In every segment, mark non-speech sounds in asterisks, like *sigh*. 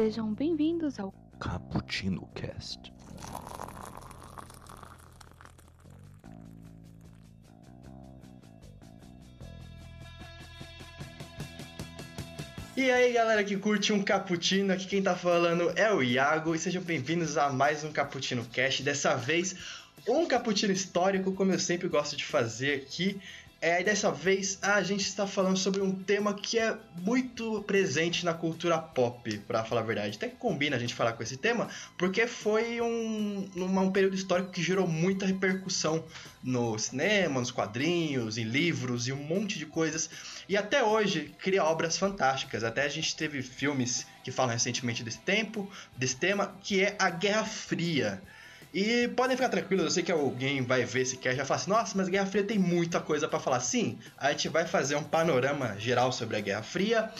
Sejam bem-vindos ao Cappuccino Cast. E aí galera que curte um cappuccino, aqui quem tá falando é o Iago e sejam bem-vindos a mais um Cappuccino Cast. Dessa vez, um cappuccino histórico, como eu sempre gosto de fazer aqui. É, e dessa vez a gente está falando sobre um tema que é muito presente na cultura pop, para falar a verdade. Até que combina a gente falar com esse tema, porque foi um, um período histórico que gerou muita repercussão no cinema, nos quadrinhos, em livros e um monte de coisas. E até hoje cria obras fantásticas. Até a gente teve filmes que falam recentemente desse tempo, desse tema, que é a Guerra Fria. E podem ficar tranquilos, eu sei que alguém vai ver esse cast e vai falar assim, nossa, mas a Guerra Fria tem muita coisa para falar. Sim, a gente vai fazer um panorama geral sobre a Guerra Fria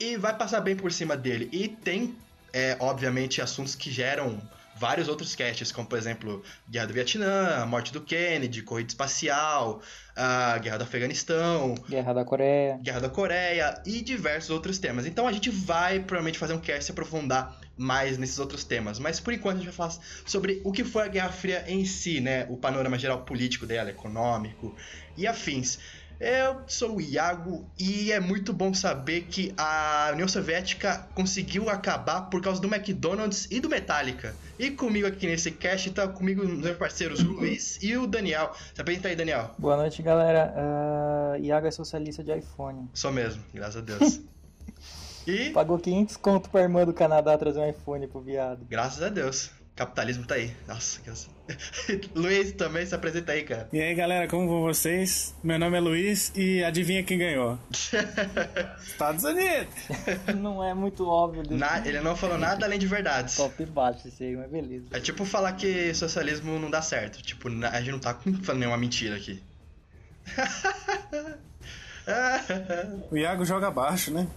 e vai passar bem por cima dele. E tem, é, obviamente, assuntos que geram vários outros casts, como por exemplo Guerra do Vietnã, a morte do Kennedy, corrida espacial, a Guerra do Afeganistão, Guerra da Coreia, Guerra da Coreia e diversos outros temas. Então a gente vai provavelmente fazer um cast se aprofundar mais nesses outros temas, mas por enquanto a gente vai falar sobre o que foi a Guerra Fria em si, né, o panorama geral político dela, econômico e afins. Eu sou o Iago e é muito bom saber que a União Soviética conseguiu acabar por causa do McDonald's e do Metallica. E comigo aqui nesse cast tá comigo meus parceiros Luiz e o Daniel. Se apresenta aí, Daniel. Boa noite, galera. Uh, Iago é socialista de iPhone. Sou mesmo, graças a Deus. *laughs* e... Pagou 500 conto pra irmã do Canadá trazer um iPhone pro viado. Graças a Deus. Capitalismo tá aí. Nossa, que... *laughs* Luiz também se apresenta aí, cara. E aí, galera, como vão vocês? Meu nome é Luiz e adivinha quem ganhou? *laughs* Estados Unidos! *laughs* não é muito óbvio. Na... Ele não falou nada além de verdades. Top baixo esse aí, mas beleza. É tipo falar que socialismo não dá certo. Tipo, a gente não tá falando nenhuma mentira aqui. o Iago joga baixo, né?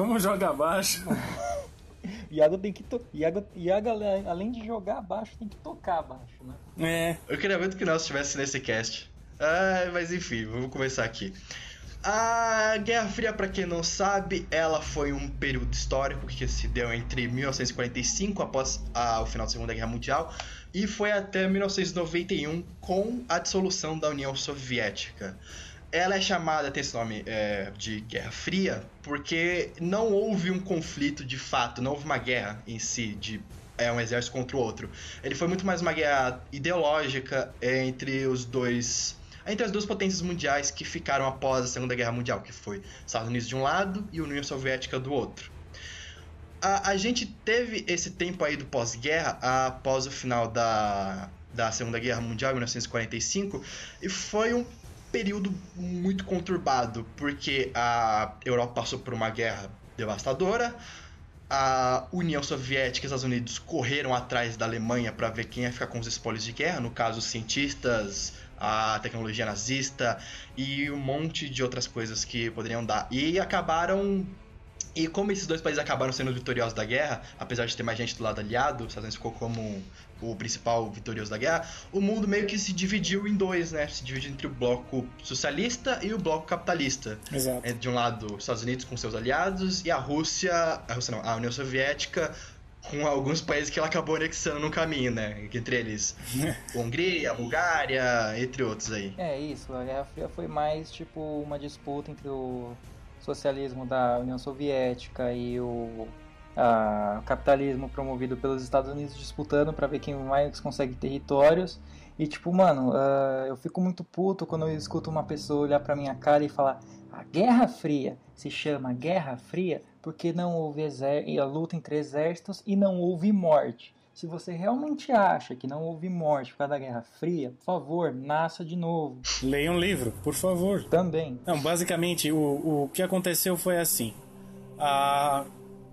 Como joga baixo? *laughs* Iago tem que to... Iago, Iago, além de jogar abaixo, tem que tocar abaixo, né? É. Eu queria muito que nós estivesse nesse cast. Ah, mas enfim, vamos começar aqui. A Guerra Fria, para quem não sabe, ela foi um período histórico que se deu entre 1945, após a, o final da Segunda Guerra Mundial, e foi até 1991 com a dissolução da União Soviética ela é chamada, tem esse nome é, de Guerra Fria, porque não houve um conflito de fato, não houve uma guerra em si, de é, um exército contra o outro. Ele foi muito mais uma guerra ideológica entre os dois. Entre as duas potências mundiais que ficaram após a Segunda Guerra Mundial, que foi Estados Unidos de um lado e União Soviética do outro. A, a gente teve esse tempo aí do pós-guerra, após o final da, da Segunda Guerra Mundial, em 1945, e foi um período muito conturbado, porque a Europa passou por uma guerra devastadora, a União Soviética e os Estados Unidos correram atrás da Alemanha para ver quem ia ficar com os espólios de guerra, no caso, os cientistas, a tecnologia nazista e um monte de outras coisas que poderiam dar. E acabaram e como esses dois países acabaram sendo vitoriosos da guerra, apesar de ter mais gente do lado aliado, os Estados Unidos ficou como o principal vitorioso da guerra, o mundo meio que se dividiu em dois, né? Se dividiu entre o bloco socialista e o bloco capitalista. Exato. É, de um lado, os Estados Unidos com seus aliados e a Rússia, a Rússia não, a União Soviética com alguns países que ela acabou anexando no caminho, né? Entre eles *laughs* Hungria, Bulgária, entre outros aí. É isso, a Guerra Fria foi mais tipo uma disputa entre o socialismo da União Soviética e o capitalismo promovido pelos Estados Unidos disputando para ver quem mais consegue territórios. E tipo, mano, uh, eu fico muito puto quando eu escuto uma pessoa olhar pra minha cara e falar: a Guerra Fria se chama Guerra Fria porque não houve a luta entre exércitos e não houve morte. Se você realmente acha que não houve morte por causa da Guerra Fria, por favor, nasça de novo. Leia um livro, por favor. Também. Não, basicamente, o, o que aconteceu foi assim. A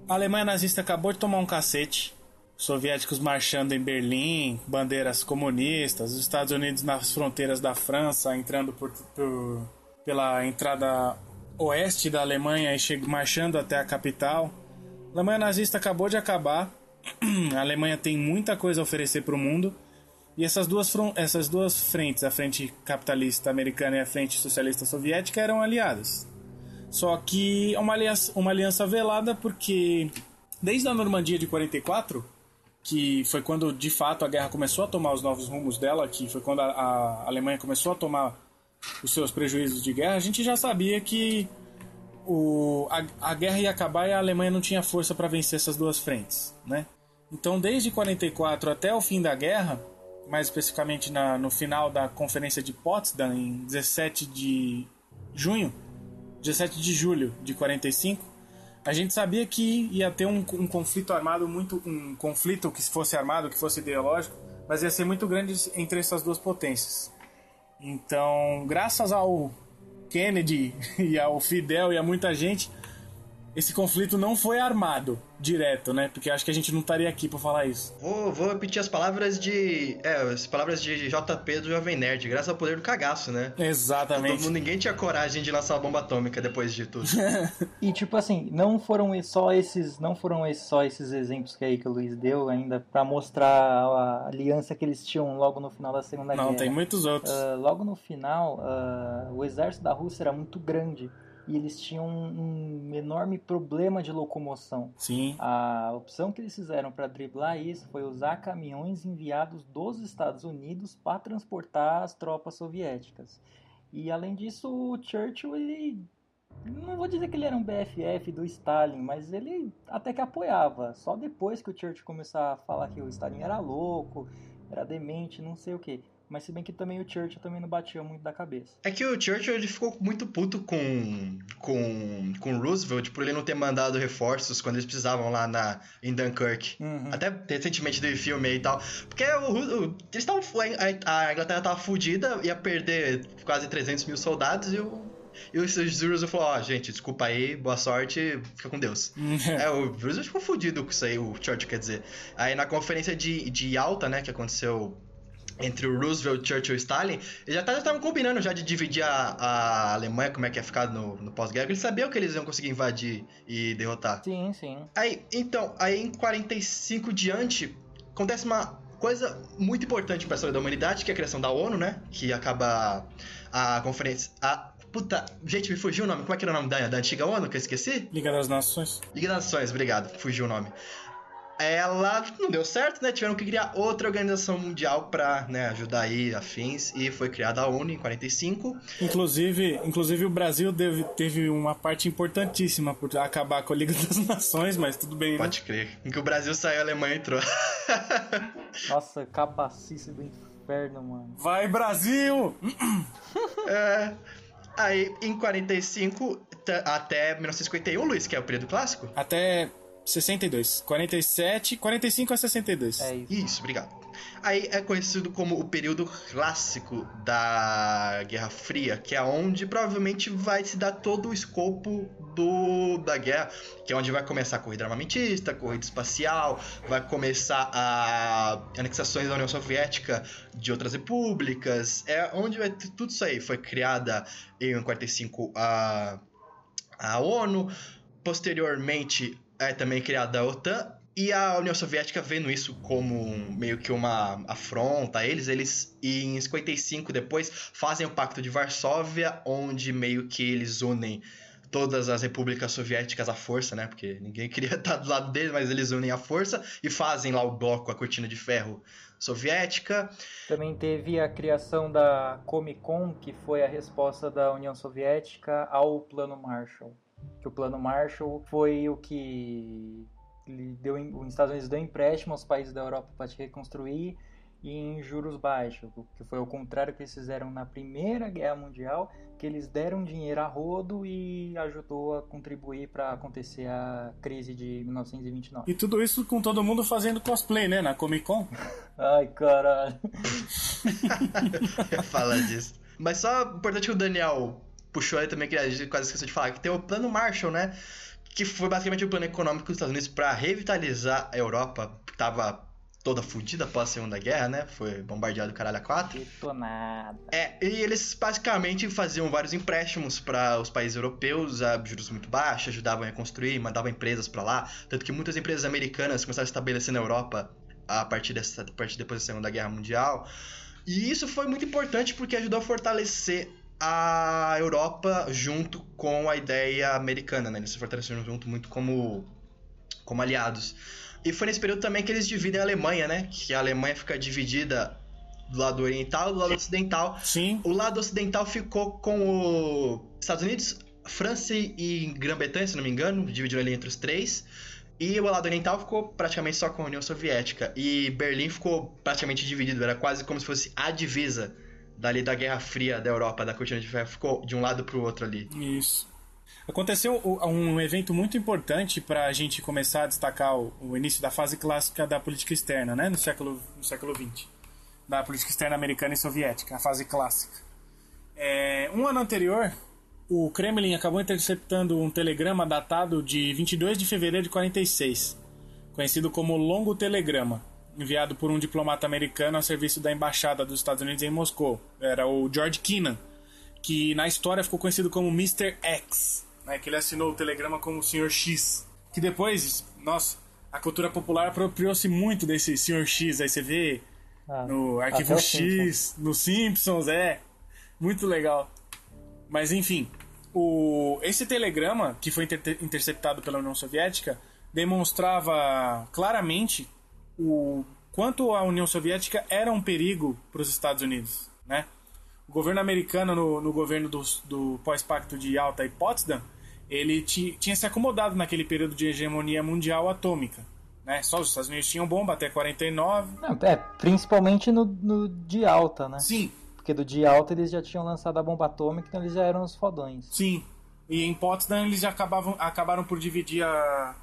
Alemanha nazista acabou de tomar um cacete. Soviéticos marchando em Berlim, bandeiras comunistas, os Estados Unidos nas fronteiras da França, entrando por, por pela entrada oeste da Alemanha e marchando até a capital. A Alemanha nazista acabou de acabar a Alemanha tem muita coisa a oferecer para o mundo. E essas duas, essas duas frentes, a frente capitalista americana e a frente socialista soviética, eram aliadas. Só que é uma aliança, uma aliança velada porque Desde a Normandia de 44, que foi quando de fato a guerra começou a tomar os novos rumos dela, que foi quando a, a Alemanha começou a tomar os seus prejuízos de guerra, a gente já sabia que o, a, a guerra ia acabar e a Alemanha não tinha força para vencer essas duas frentes, né? Então, desde 44 até o fim da guerra, mais especificamente na, no final da Conferência de Potsdam, em 17 de junho, 17 de julho de 45, a gente sabia que ia ter um, um conflito armado muito um conflito que fosse armado, que fosse ideológico, mas ia ser muito grande entre essas duas potências. Então, graças ao Kennedy *laughs* e ao Fidel e a muita gente, esse conflito não foi armado direto, né? Porque acho que a gente não estaria aqui para falar isso. Vou, vou repetir as palavras de. É, as palavras de JP do Jovem Nerd, graças ao poder do cagaço, né? Exatamente. Todo, ninguém tinha coragem de lançar uma bomba atômica depois de tudo. *laughs* e tipo assim, não foram só esses, não foram só esses exemplos que aí que o Luiz deu ainda para mostrar a aliança que eles tinham logo no final da Segunda não, Guerra. Não, tem muitos outros. Uh, logo no final, uh, o exército da Rússia era muito grande e eles tinham um, enorme problema de locomoção. Sim. A opção que eles fizeram para driblar isso foi usar caminhões enviados dos Estados Unidos para transportar as tropas soviéticas. E além disso, o Churchill ele não vou dizer que ele era um BFF do Stalin, mas ele até que apoiava. Só depois que o Churchill começou a falar que o Stalin era louco, era demente, não sei o que. Mas se bem que também o Churchill também não batia muito da cabeça. É que o Churchill ele ficou muito puto com com com Roosevelt por ele não ter mandado reforços quando eles precisavam lá na em Dunkirk. Uhum. Até recentemente do filme e tal. Porque o, o, eles estavam a, a Inglaterra tava fudida, ia perder quase 300 mil soldados e o e o Roosevelt falou, ó, oh, gente, desculpa aí, boa sorte, fica com Deus. *laughs* é, o Roosevelt ficou fudido com isso aí, o Churchill quer dizer. Aí na conferência de, de alta, né, que aconteceu entre o Roosevelt, Churchill e Stalin, eles já estavam combinando já de dividir a, a Alemanha, como é que ia ficar no, no pós-guerra, eles sabiam que eles iam conseguir invadir e derrotar. Sim, sim. Aí, então, aí em 45 diante, acontece uma coisa muito importante para a história da humanidade, que é a criação da ONU, né? Que acaba a conferência... A, Puta, gente, me fugiu o nome. Como é que era o nome da, da antiga ONU que eu esqueci? Liga das Nações. Liga das Nações, obrigado. Fugiu o nome ela não deu certo, né? Tiveram que criar outra organização mundial para né, ajudar aí afins e foi criada a ONU em 45. Inclusive, inclusive o Brasil deve, teve uma parte importantíssima por acabar com a Liga *laughs* das Nações, mas tudo bem, né? Pode crer. Em que o Brasil saiu, a Alemanha entrou. *laughs* Nossa, capacice do inferno, mano. Vai, Brasil! *clears throat* é... Aí, em 45 até 1951, Luiz, que é o período clássico? Até 62. 47, 45 a 62. É isso. Isso, obrigado. Aí é conhecido como o período clássico da Guerra Fria, que é onde provavelmente vai se dar todo o escopo do, da guerra, que é onde vai começar a corrida armamentista, a corrida espacial, vai começar a anexações da União Soviética de outras repúblicas, é onde vai tudo isso aí. Foi criada em 45 a, a ONU, posteriormente é também criada a OTAN, e a União Soviética vendo isso como meio que uma afronta a eles, eles em 55 depois fazem o Pacto de Varsóvia, onde meio que eles unem todas as repúblicas soviéticas à força, né? Porque ninguém *laughs* queria estar do lado deles, mas eles unem a força e fazem lá o bloco, a cortina de ferro soviética. Também teve a criação da Comic Con, que foi a resposta da União Soviética ao Plano Marshall que o plano Marshall foi o que deu, os Estados Unidos deu empréstimo aos países da Europa para te reconstruir e em juros baixos, que foi o contrário que eles fizeram na Primeira Guerra Mundial, que eles deram dinheiro a rodo e ajudou a contribuir para acontecer a crise de 1929. E tudo isso com todo mundo fazendo cosplay, né, na Comic Con? *laughs* Ai, caralho. *laughs* Fala disso. Mas só importante que o Daniel puxou aí também, que a gente quase esqueceu de falar, que tem o Plano Marshall, né? Que foi basicamente o plano econômico dos Estados Unidos para revitalizar a Europa, que tava toda fodida após a Segunda Guerra, né? Foi bombardeado caralho a quatro. Detonada. É, e eles basicamente faziam vários empréstimos para os países europeus a juros muito baixos, ajudavam a reconstruir, mandavam empresas para lá, tanto que muitas empresas americanas começaram a estabelecer na Europa a partir dessa a partir depois da Segunda Guerra Mundial. E isso foi muito importante porque ajudou a fortalecer a Europa junto com a ideia americana, né? Eles se fortaleceram junto muito como como aliados. E foi nesse período também que eles dividem a Alemanha, né? Que a Alemanha fica dividida do lado oriental e do lado ocidental. Sim. O lado ocidental ficou com os Estados Unidos, França e Grã-Bretanha, se não me engano, dividiram ali entre os três. E o lado oriental ficou praticamente só com a União Soviética. E Berlim ficou praticamente dividido, era quase como se fosse a divisa dali da Guerra Fria da Europa, da cortina de ferro. Ficou de um lado pro outro ali. Isso. Aconteceu um evento muito importante para a gente começar a destacar o, o, início da fase clássica da política externa, né, no século no século XX, da política externa americana e soviética, a fase clássica. É, um ano anterior, o Kremlin acabou interceptando um telegrama datado de 22 de fevereiro de 46, conhecido como Longo Telegrama, enviado por um diplomata americano a serviço da embaixada dos Estados Unidos em Moscou. Era o George Kennan, que na história ficou conhecido como Mr. X, né, que ele assinou o telegrama como Sr. X, que depois, nossa, a cultura popular apropriou-se muito desse Sr. X, aí você vê ah, no Arquivo X, Simpsons. no Simpsons, é, muito legal. Mas enfim, o, esse telegrama, que foi inter interceptado pela União Soviética, demonstrava claramente o quanto a União Soviética era um perigo para os Estados Unidos. Né? O governo americano, no, no governo do, do pós-pacto de Yalta e Potsdam, ele tinha se acomodado naquele período de hegemonia mundial atômica. Né? Só os Estados Unidos tinham bomba até 49. Não, é, principalmente no, no de alta, né? Sim, porque do dia alto eles já tinham lançado a bomba atômica, então eles já eram os fodões. Sim. E em Potsdam eles já acabavam, acabaram por dividir a,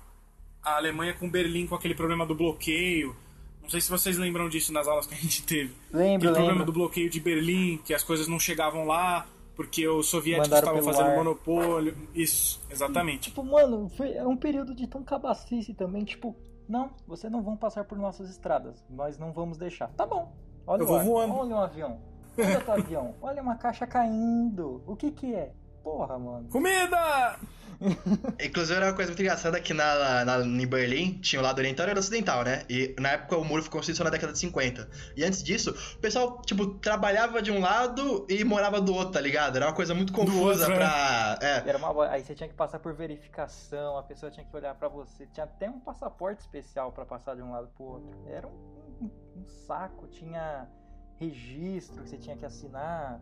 a Alemanha com Berlim com aquele problema do bloqueio. Não sei se vocês lembram disso nas aulas que a gente teve. Lembro, O problema do bloqueio de Berlim, que as coisas não chegavam lá, porque os soviéticos estavam fazendo ar. monopólio. Isso, exatamente. Tipo, mano, foi é um período de tão cabacice também, tipo, não, vocês não vão passar por nossas estradas, nós não vamos deixar. Tá bom. Olha Eu o vou ar, voando. olha um avião. Olha o avião, olha uma caixa caindo. O que que é? Porra, mano. Comida! *laughs* Inclusive era uma coisa muito engraçada que na, na, em Berlim tinha o lado oriental e o lado ocidental, né? E na época o muro foi construído só na década de 50. E antes disso, o pessoal, tipo, trabalhava de um lado e morava do outro, tá ligado? Era uma coisa muito confusa outro, pra. É. Era uma... Aí você tinha que passar por verificação, a pessoa tinha que olhar pra você. Tinha até um passaporte especial pra passar de um lado pro outro. Era um, um, um saco, tinha registro que você tinha que assinar.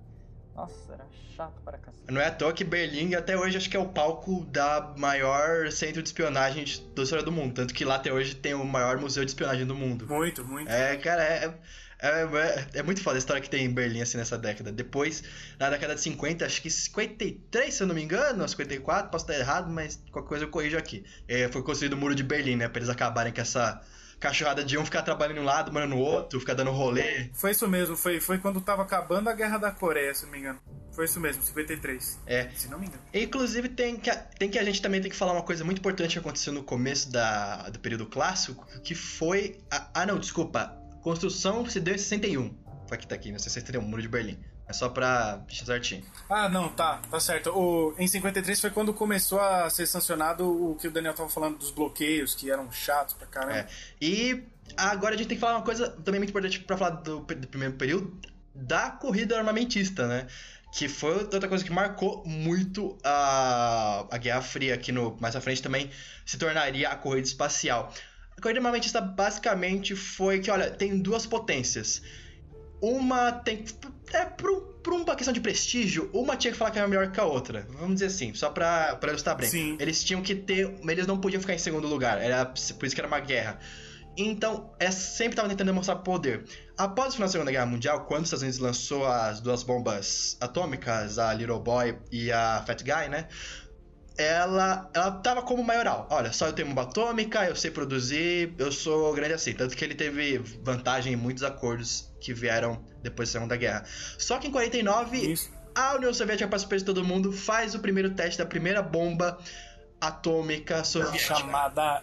Nossa, era chato para cacete. Não é à toa que Berlim até hoje acho que é o palco da maior centro de espionagem da história do mundo. Tanto que lá até hoje tem o maior museu de espionagem do mundo. Muito, muito. É, cara, é, é, é, é muito foda a história que tem em Berlim assim nessa década. Depois, na década de 50, acho que 53, se eu não me engano, 54, posso estar errado, mas qualquer coisa eu corrijo aqui. É, foi construído o muro de Berlim, né? Pra eles acabarem com essa cachorrada de um ficar trabalhando em um lado, mano no outro, ficar dando rolê. Foi isso mesmo, foi, foi quando tava acabando a Guerra da Coreia, se não me engano. Foi isso mesmo, 53. É. Se não me engano. Inclusive, tem que, tem que a gente também tem que falar uma coisa muito importante que aconteceu no começo da, do período clássico, que foi. A, ah, não, desculpa. Construção se deu em 61. Foi aqui, tá aqui, né? 61, Muro de Berlim. É só pra deixar certinho. Ah, não, tá, tá certo. O, em 53 foi quando começou a ser sancionado o que o Daniel tava falando dos bloqueios, que eram chatos pra caramba. É. E agora a gente tem que falar uma coisa também muito importante pra falar do, do primeiro período, da corrida armamentista, né? Que foi outra coisa que marcou muito a, a Guerra Fria, que no, mais à frente também se tornaria a corrida espacial. A corrida armamentista basicamente foi que, olha, tem duas potências. Uma tem. É, por, um, por uma questão de prestígio, uma tinha que falar que era melhor que a outra. Vamos dizer assim, só pra, pra ilustrar bem. Sim. Eles tinham que ter. Eles não podiam ficar em segundo lugar. Era por isso que era uma guerra. Então, é, sempre estava tentando demonstrar poder. Após o final da Segunda Guerra Mundial, quando os Estados Unidos lançou as duas bombas atômicas, a Little Boy e a Fat Guy, né? Ela, ela tava como maioral. Olha, só eu tenho bomba atômica, eu sei produzir, eu sou grande assim. Tanto que ele teve vantagem em muitos acordos que vieram depois da Segunda Guerra. Só que em 49, Isso. a União Soviética, para surpresa de todo mundo, faz o primeiro teste da primeira bomba atômica soviética. Chamada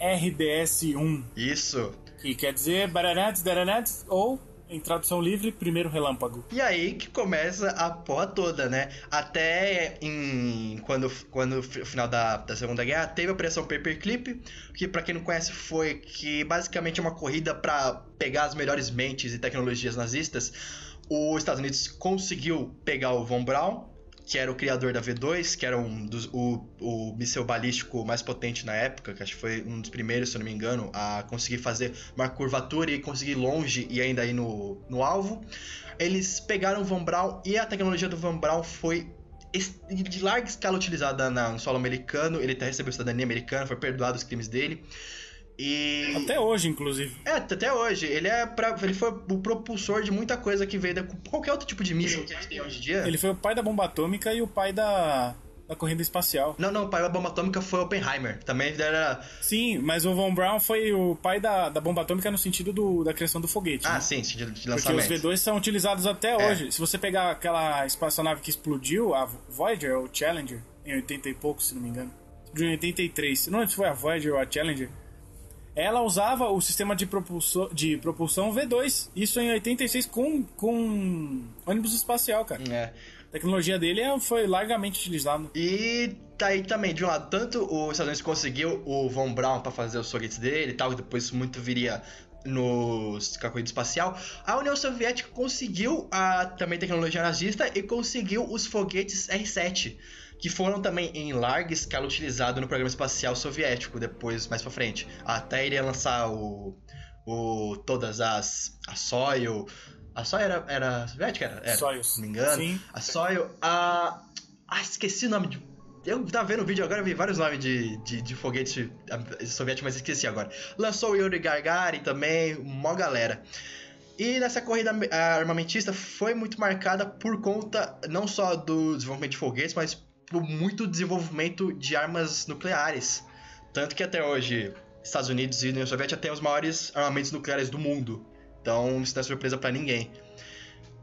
RDS-1, Isso. que quer dizer Baranats, Daranats, ou, em tradução livre, primeiro relâmpago. E aí que começa a porra toda, né? Até em quando, quando o final da, da Segunda Guerra teve a Operação Paperclip, que pra quem não conhece foi que basicamente é uma corrida pra pegar as melhores mentes e tecnologias nazistas. Os Estados Unidos conseguiu pegar o Von Braun, que era o criador da V2, que era um dos, o, o míssil balístico mais potente na época, que acho que foi um dos primeiros, se eu não me engano, a conseguir fazer uma curvatura e conseguir longe e ainda ir no, no alvo. Eles pegaram o Von Braun e a tecnologia do Von Braun foi de larga escala utilizada no solo americano. Ele até recebeu cidadania americana, foi perdoado os crimes dele. E... Até hoje, inclusive. É, até hoje. Ele, é pra, ele foi o propulsor de muita coisa que veio de qualquer outro tipo de míssil que a gente tem hoje em dia. Ele foi o pai da bomba atômica e o pai da, da corrida espacial. Não, não, o pai da bomba atômica foi Oppenheimer. Também era. Sim, mas o Von Braun foi o pai da, da bomba atômica no sentido do, da criação do foguete. Ah, né? sim, sentido de lançamento. Porque os V2 são utilizados até É. hoje. Se você pegar aquela espaçonave que explodiu, a Voyager ou Challenger, em 80 e pouco, se não me engano. De 83. Não lembro se foi a Voyager ou a Challenger. Ela usava o sistema de propulsão, de propulsão V2. Isso em 86 com, com ônibus espacial, cara. É. A tecnologia dele é- foi largamente utilizada. E tá aí também, de um lado, tanto os Estados Unidos conseguiu o Von Braun pra fazer os foguetes dele e tal, e depois isso muito viria a corrida espacial. A União Soviética conseguiu a também tecnologia nazista e conseguiu os foguetes R-7, que foram também em larga escala utilizados no programa espacial soviético depois mais pra frente. Até iria lançar o, o todas as a Soyuz, a Soyuz era, era soviética, era, era Soyuz. se não me engano. Sim. A Soyuz, a ah, esqueci o nome de eu tava vendo o vídeo agora, eu vi vários nomes de, de, de foguete soviético, mas esqueci agora. Lançou o Yuri Gagarin também, mó galera. E nessa corrida armamentista foi muito marcada por conta não só do desenvolvimento de foguetes, mas por muito desenvolvimento de armas nucleares. Tanto que até hoje, Estados Unidos e União Soviética têm os maiores armamentos nucleares do mundo. Então isso não é surpresa pra ninguém.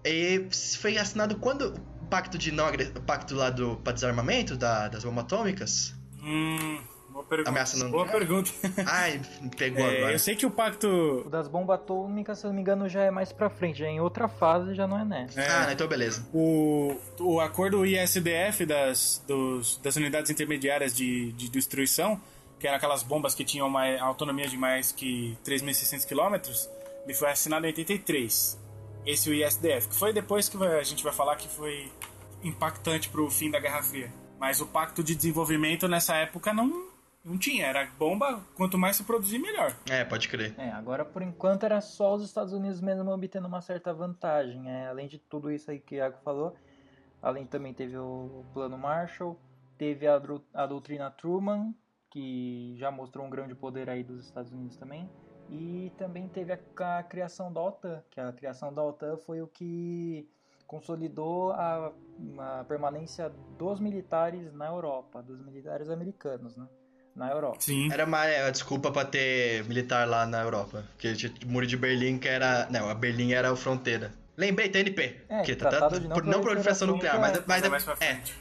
E foi assinado quando o pacto de não pacto lá do pra desarmamento da- das bombas atômicas? Hum, boa pergunta. Ameaça não- Boa pergunta. *laughs* Ai, pegou É, agora. eu sei que o pacto. O das bombas atômicas, se eu não me engano, já é mais pra frente, já é em outra fase, já não é nessa. é, Ah, então beleza. O, o acordo ISDF das, dos- das unidades intermediárias de, de destruição, que eram aquelas bombas que tinham mais, autonomia de mais que 3.600 km, ele foi assinado em 83. Esse o ISDF, que foi depois que a gente vai falar que foi impactante pro fim da Guerra Fria. Mas o pacto de desenvolvimento nessa época não, não tinha. Era bomba, quanto mais se produzir, melhor. É, pode crer. É, agora por enquanto era só os Estados Unidos mesmo obtendo uma certa vantagem. É, além de tudo isso aí que o Iago falou, além também teve o plano Marshall, teve a, a doutrina Truman, que já mostrou um grande poder aí dos Estados Unidos também. E também teve a, a criação da OTAN, que a criação da OTAN foi o que consolidou a, a permanência dos militares na Europa, dos militares americanos, né? Na Europa. Sim. Era uma é, desculpa pra ter militar lá na Europa. Porque tinha o muro de Berlim que era. Não, a Berlim era a fronteira. Lembrei, TNP. É, que Tratado de Não por não proliferação nuclear, mas, mas, mais pra é, frente.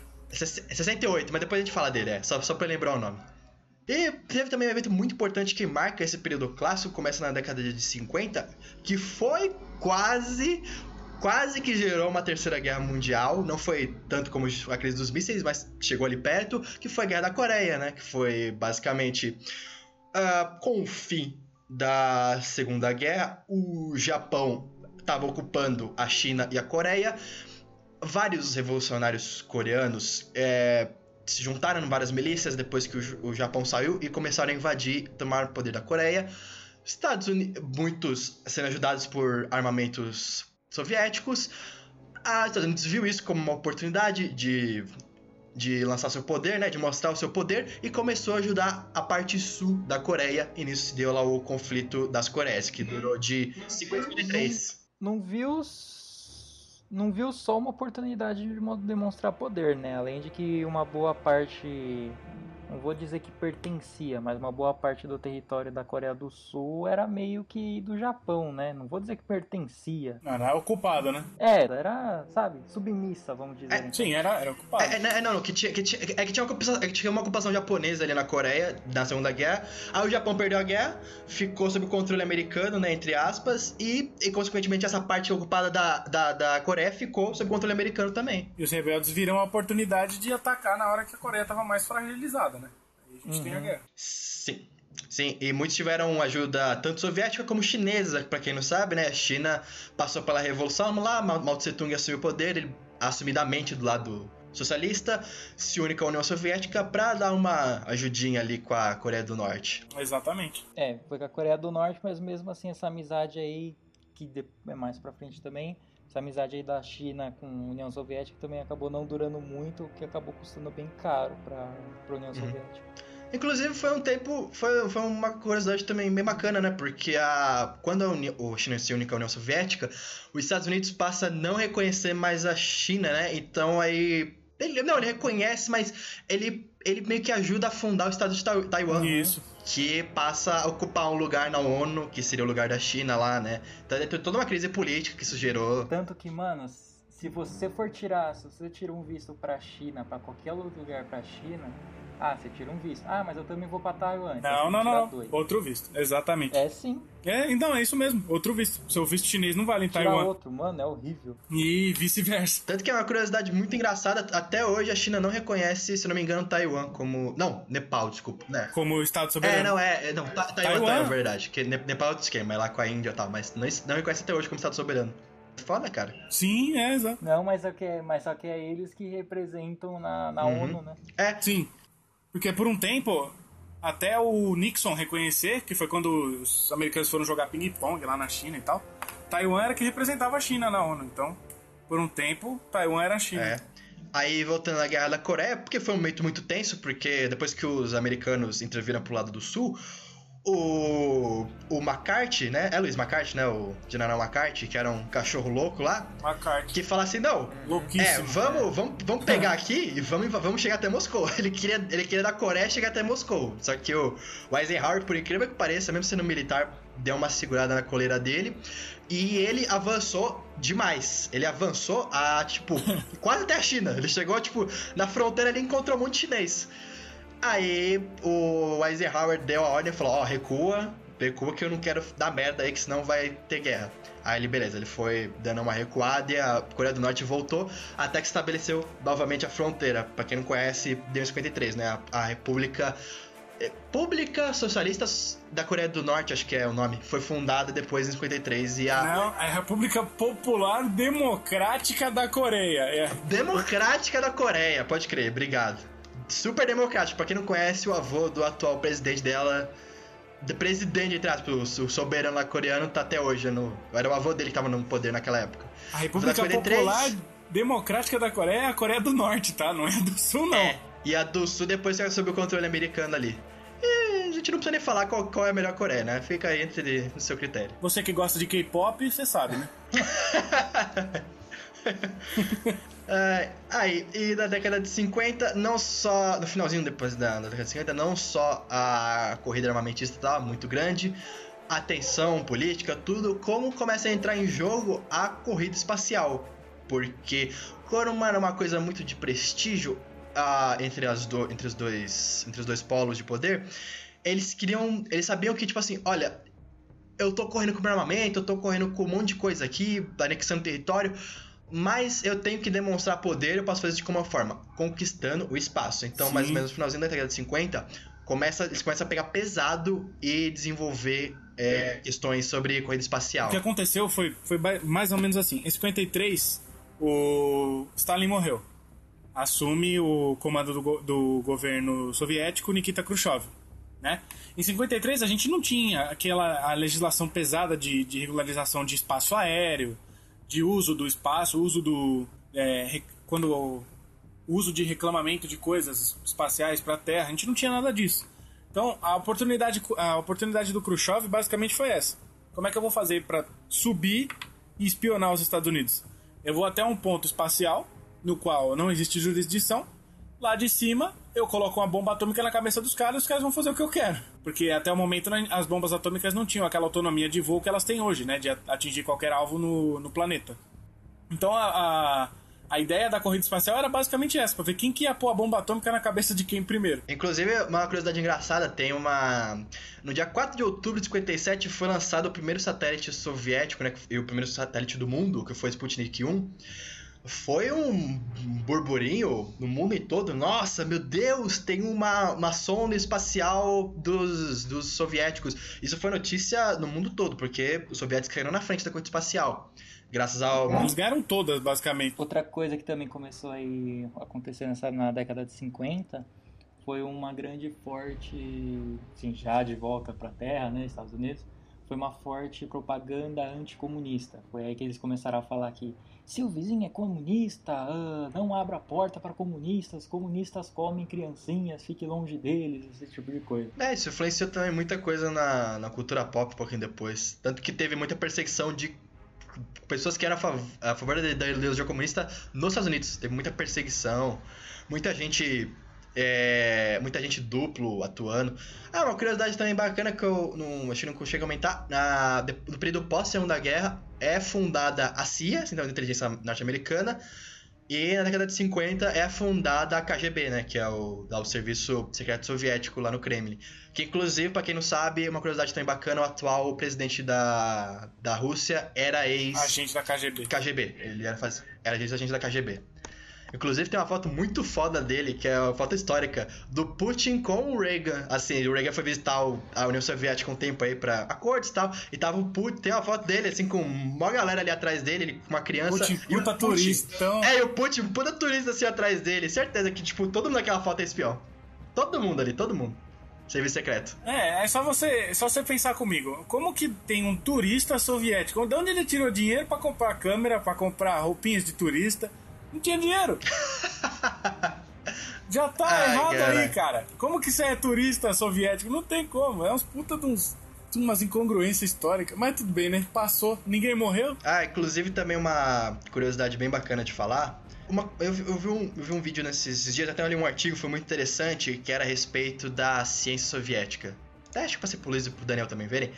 é 68, mas depois a gente fala dele, é. Só, só pra eu lembrar o nome. E teve também um evento muito importante que marca esse período clássico, começa na década de 50, que foi quase. Quase que gerou uma terceira guerra mundial. Não foi tanto como a crise dos mísseis, mas chegou ali perto. Que foi a Guerra da Coreia, né? Que foi basicamente. ah, com o fim da Segunda Guerra, o Japão estava ocupando a China e a Coreia. Vários revolucionários coreanos é, se juntaram em várias milícias depois que o, o Japão saiu e começaram a invadir, tomar o poder da Coreia. Estados Unidos, muitos sendo ajudados por armamentos soviéticos. A Estados Unidos viu isso como uma oportunidade de, de lançar seu poder, né, de mostrar o seu poder e começou a ajudar a parte sul da Coreia. E nisso se deu lá o conflito das Coreias, que durou de 53. não viu s- não viu só uma oportunidade de mo- demonstrar poder, né? Além de que uma boa parte, não vou dizer que pertencia, mas uma boa parte do território da Coreia do Sul era meio que do Japão, né? Não vou dizer que pertencia. Não, era ocupado, né? Era, era, sabe, submissa, vamos dizer. É, então. Sim, era, era ocupado. É, é, não, é, não, que tinha, que tinha, é que tinha uma, ocupação, é que tinha uma ocupação japonesa ali na Coreia, na Segunda Guerra. Aí o Japão perdeu a guerra, ficou sob controle americano, né, entre aspas, e, e consequentemente essa parte ocupada da, da, da Coreia ficou sob controle americano também. E os rebeldes viram a oportunidade de atacar na hora que a Coreia estava mais fragilizada, a gente tem a guerra. Sim. Sim, e muitos tiveram ajuda tanto soviética como chinesa, pra quem não sabe, né? A China passou pela revolução lá, Mao Tse Tung assumiu o poder, ele assumidamente do lado socialista se une com a União Soviética pra dar uma ajudinha ali com a Coreia do Norte. Exatamente. É, foi com a Coreia do Norte, mas mesmo assim essa amizade aí, que de- é mais pra frente também, essa amizade aí da China com a União Soviética também acabou não durando muito, o que acabou custando bem caro pra, pra União Soviética. Inclusive foi um tempo, foi, foi uma curiosidade também bem bacana, né? Porque a, quando a Uni, o China se une com a União Soviética, os Estados Unidos passa a não reconhecer mais a China, né? Então aí. Ele, não, ele reconhece, mas ele, ele meio que ajuda a fundar o Estado de Tai- Taiwan. Isso. Que passa a ocupar um lugar na ONU, que seria o lugar da China lá, né? Então tem toda uma crise política que isso gerou. Tanto que, mano, se você for tirar, se você tira um visto pra China, pra qualquer outro lugar pra China, ah, você tira um visto. Ah, mas eu também vou pra Taiwan. Não, não, não. dois. Outro visto. Exatamente. É sim, É, então, é isso mesmo. Outro visto. Seu visto chinês não vale em tirar Taiwan. outro, mano, é horrível. E vice-versa. Tanto que é uma curiosidade muito engraçada, até hoje a China não reconhece, se não me engano, Taiwan como. Não, Nepal, desculpa. Né? Como Estado É, soberano. não, é. é, Não, Ta- Taiwan, Taiwan. Taiwan, é verdade. Que Ne- Nepal é outro esquema, é lá com a Índia e tal, mas não, não reconhece até hoje como Estado soberano. Foda, cara. Sim, é, exato. Não, mas, é que é, mas só que é eles que representam na, na Uhum. ONU, né? É, Sim. Porque por um tempo, até o Nixon reconhecer, que foi quando os americanos foram jogar ping-pong lá na China e tal, Taiwan era que representava a China na ONU. Então, por um tempo, Taiwan era a China. é. Aí, voltando à Guerra da Coreia, porque foi um momento muito tenso, porque depois que os americanos interviram pro lado do sul, o, o McCarthy, né? É Luiz McCarthy, né? O general McCarthy, que era um cachorro louco lá, McCarthy. que fala assim, não, É, Louquíssimo. vamos, vamos, vamos pegar aqui e vamos, vamos chegar até Moscou. *laughs* Ele queria, ele queria da Coreia chegar até Moscou. Só que o, o Eisenhower, por incrível que pareça, mesmo sendo militar, deu uma segurada na coleira dele. E ele avançou demais. Ele avançou a, tipo, *laughs* quase até a China. Ele chegou, tipo, na fronteira ele encontrou um monte de chinês. Aí o Eisenhower deu a ordem e falou: Ó, recua, recua que eu não quero dar merda aí, que senão vai ter guerra. Aí ele, beleza, ele foi dando uma recuada e a Coreia do Norte voltou até que estabeleceu novamente a fronteira. Pra quem não conhece, deu em 53, né? A, a República. República Socialista da Coreia do Norte, acho que é o nome, foi fundada depois em 53 e a Não, é a República Popular Democrática da Coreia. É. Democrática da Coreia, pode crer, obrigado. Super democrático, pra quem não conhece, o avô do atual presidente dela, de presidente, entre aspas, o soberano lá coreano, tá até hoje no. Era o avô dele que tava no poder naquela época. A República 53. Popular Democrática da Coreia é a Coreia do Norte, tá? Não é a do Sul, não. É, e a do sul depois saiu sob o controle americano ali. E a gente não precisa nem falar qual, qual é a melhor Coreia, né? Fica aí entre no seu critério. Você que gosta de K-pop, você sabe, né? *laughs* É, aí, e na década de 50, não só. No finalzinho depois da, da década de 50, não só a corrida armamentista estava muito grande, a tensão política, tudo, como começa a entrar em jogo a corrida espacial. Porque, como era uma coisa muito de prestígio ah, entre, as do, entre, os dois, entre os dois polos de poder, eles queriam. Eles sabiam que, tipo assim, olha, eu tô correndo com meu armamento, eu tô correndo com um monte de coisa aqui, anexando território, mas eu tenho que demonstrar poder, eu posso fazer isso de como forma? Conquistando o espaço. Então, Sim. mais ou menos no finalzinho da década de 50, começa, eles começam a pegar pesado e desenvolver é, questões sobre corrida espacial. O que aconteceu foi, foi mais ou menos assim. Em 53, o Stalin morreu. Assume o comando do, do governo soviético Nikita Khrushchev. Né? Em 53 a gente não tinha aquela a legislação pesada de, de regularização de espaço aéreo, de uso do espaço, uso do é, quando uso de reclamamento de coisas espaciais para a Terra, a gente não tinha nada disso. Então a oportunidade a oportunidade do Khrushchev basicamente foi essa. Como é que eu vou fazer para subir e espionar os Estados Unidos? Eu vou até um ponto espacial no qual não existe jurisdição. Lá de cima, eu coloco uma bomba atômica na cabeça dos caras e os caras vão fazer o que eu quero. Porque até o momento né, as bombas atômicas não tinham aquela autonomia de voo que elas têm hoje, né? De atingir qualquer alvo no, no planeta. Então a, a, a ideia da corrida espacial era basicamente essa, pra ver quem que ia pôr a bomba atômica na cabeça de quem primeiro. Inclusive, uma curiosidade engraçada, tem uma... No dia 4 de outubro de 57 foi lançado o primeiro satélite soviético, né? E o primeiro satélite do mundo, que foi Sputnik 1. Foi um burburinho no mundo todo. Nossa, meu Deus, tem uma, uma sonda espacial dos, dos soviéticos. Isso foi notícia no mundo todo, porque os soviéticos caíram na frente da corrida espacial. Graças ao. Eles ganharam todas, basicamente. Outra coisa que também começou a acontecer nessa, na década de 50 foi uma grande forte, assim, já de volta para a Terra, né, Estados Unidos, foi uma forte propaganda anticomunista. Foi aí que eles começaram a falar que se o vizinho é comunista, ah, não abra a porta para comunistas, comunistas comem criancinhas, fique longe deles, esse tipo de coisa. É, isso influenciou também muita coisa na, na cultura pop um pouquinho depois. Tanto que teve muita perseguição de pessoas que eram a, fav a favor da ideologia comunista nos Estados Unidos. Teve muita perseguição, muita gente é, muita gente duplo atuando. Ah, uma curiosidade também bacana que eu não, acho que não cheguei a comentar. Na, no período pós-Segunda Guerra é fundada a CIA, Central de Inteligência Norte-Americana, e na década de 50 é fundada a KGB, né? Que é o, o Serviço Secreto Soviético lá no Kremlin. Que, inclusive, para quem não sabe, uma curiosidade também bacana, o atual presidente da, da Rússia era ex... Agente da KGB. KGB. Ele era, era ex-agente da KGB. Inclusive tem uma foto muito foda dele, que é uma foto histórica, do Putin com o Reagan. Assim, o Reagan foi visitar a União Soviética um tempo aí pra acordos e tal. E tava o Putin, tem uma foto dele, assim, com uma galera ali atrás dele, com uma criança. Putin, e o puta turista. Então... É, e o Putin, puta turista assim atrás dele. Certeza que, tipo, todo mundo naquela foto é espião. Todo mundo ali, todo mundo. Serviço secreto. É, é só você, é só você pensar comigo. Como que tem um turista soviético? De onde ele tirou dinheiro para comprar câmera, para comprar roupinhas de turista? Não tinha dinheiro. *laughs* Já tá Ai, errado cara. aí, cara. Como que você é turista soviético? Não tem como. É uns puta de uns umas incongruências históricas, mas tudo bem, né? Passou, ninguém morreu. Ah, inclusive também uma curiosidade bem bacana de falar. Uma, eu, eu, vi um, eu vi um vídeo nesses dias, até ali um artigo, foi muito interessante, que era a respeito da ciência soviética. Até acho que passei pro Luiz e pro Daniel também verem.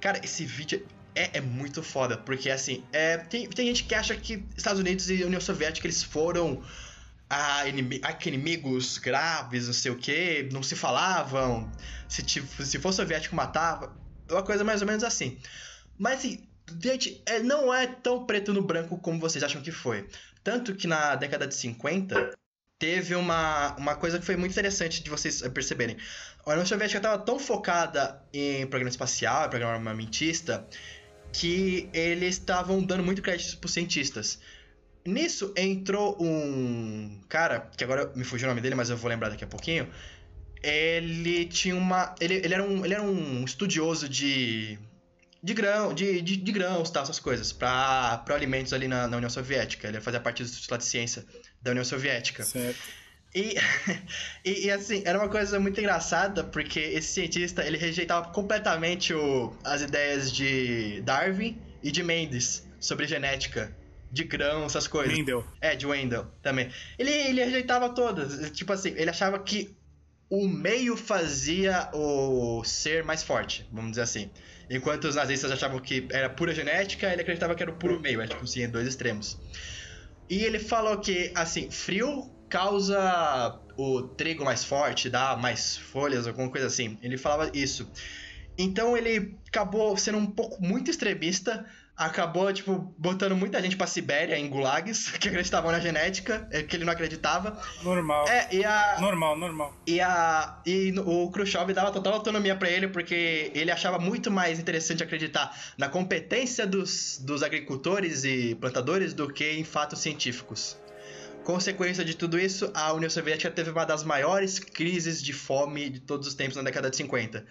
Cara, esse vídeo é, é muito foda, porque assim, é, tem, tem gente que acha que Estados Unidos e União Soviética eles foram a, inimi a inimigos graves, não sei o que, não se falavam, se, tipo, se for soviético matava, uma coisa mais ou menos assim. Mas assim, gente, é, não é tão preto no branco como vocês acham que foi. Tanto que na década de 50 teve uma, uma coisa que foi muito interessante de vocês perceberem. A União Soviética estava tão focada em programa espacial, programa armamentista, que eles estavam dando muito crédito pros cientistas. Nisso entrou um cara, que agora me fugiu o nome dele, mas eu vou lembrar daqui a pouquinho. Ele tinha uma. Ele, ele, era, um, ele era um estudioso de. De grão, de, de, de grãos, tal, essas coisas, para alimentos ali na, na União Soviética. Ele fazia parte do Instituto de Ciência da União Soviética. Certo. E, *laughs* e, e, assim, era uma coisa muito engraçada, porque esse cientista, ele rejeitava completamente o, as ideias de Darwin e de Mendes sobre genética, de grão, essas coisas. Wendell. É, de Wendell também. Ele, ele rejeitava todas, tipo assim, ele achava que o meio fazia o ser mais forte, vamos dizer assim. Enquanto os nazistas achavam que era pura genética, ele acreditava que era o puro meio, era tipo assim, dois extremos. E ele falou que, assim, frio causa o trigo mais forte, dá mais folhas, alguma coisa assim. Ele falava isso. Então ele acabou sendo um pouco muito extremista, acabou, tipo, botando muita gente pra Sibéria em gulags, *laughs* que acreditavam na genética, é, que ele não acreditava. Normal. É, e a... Normal, normal. E, a... e o Khrushchev dava total autonomia para ele, porque ele achava muito mais interessante acreditar na competência dos, dos agricultores e plantadores do que em fatos científicos. Consequência de tudo isso, a União Soviética teve uma das maiores crises de fome de todos os tempos na década de 50.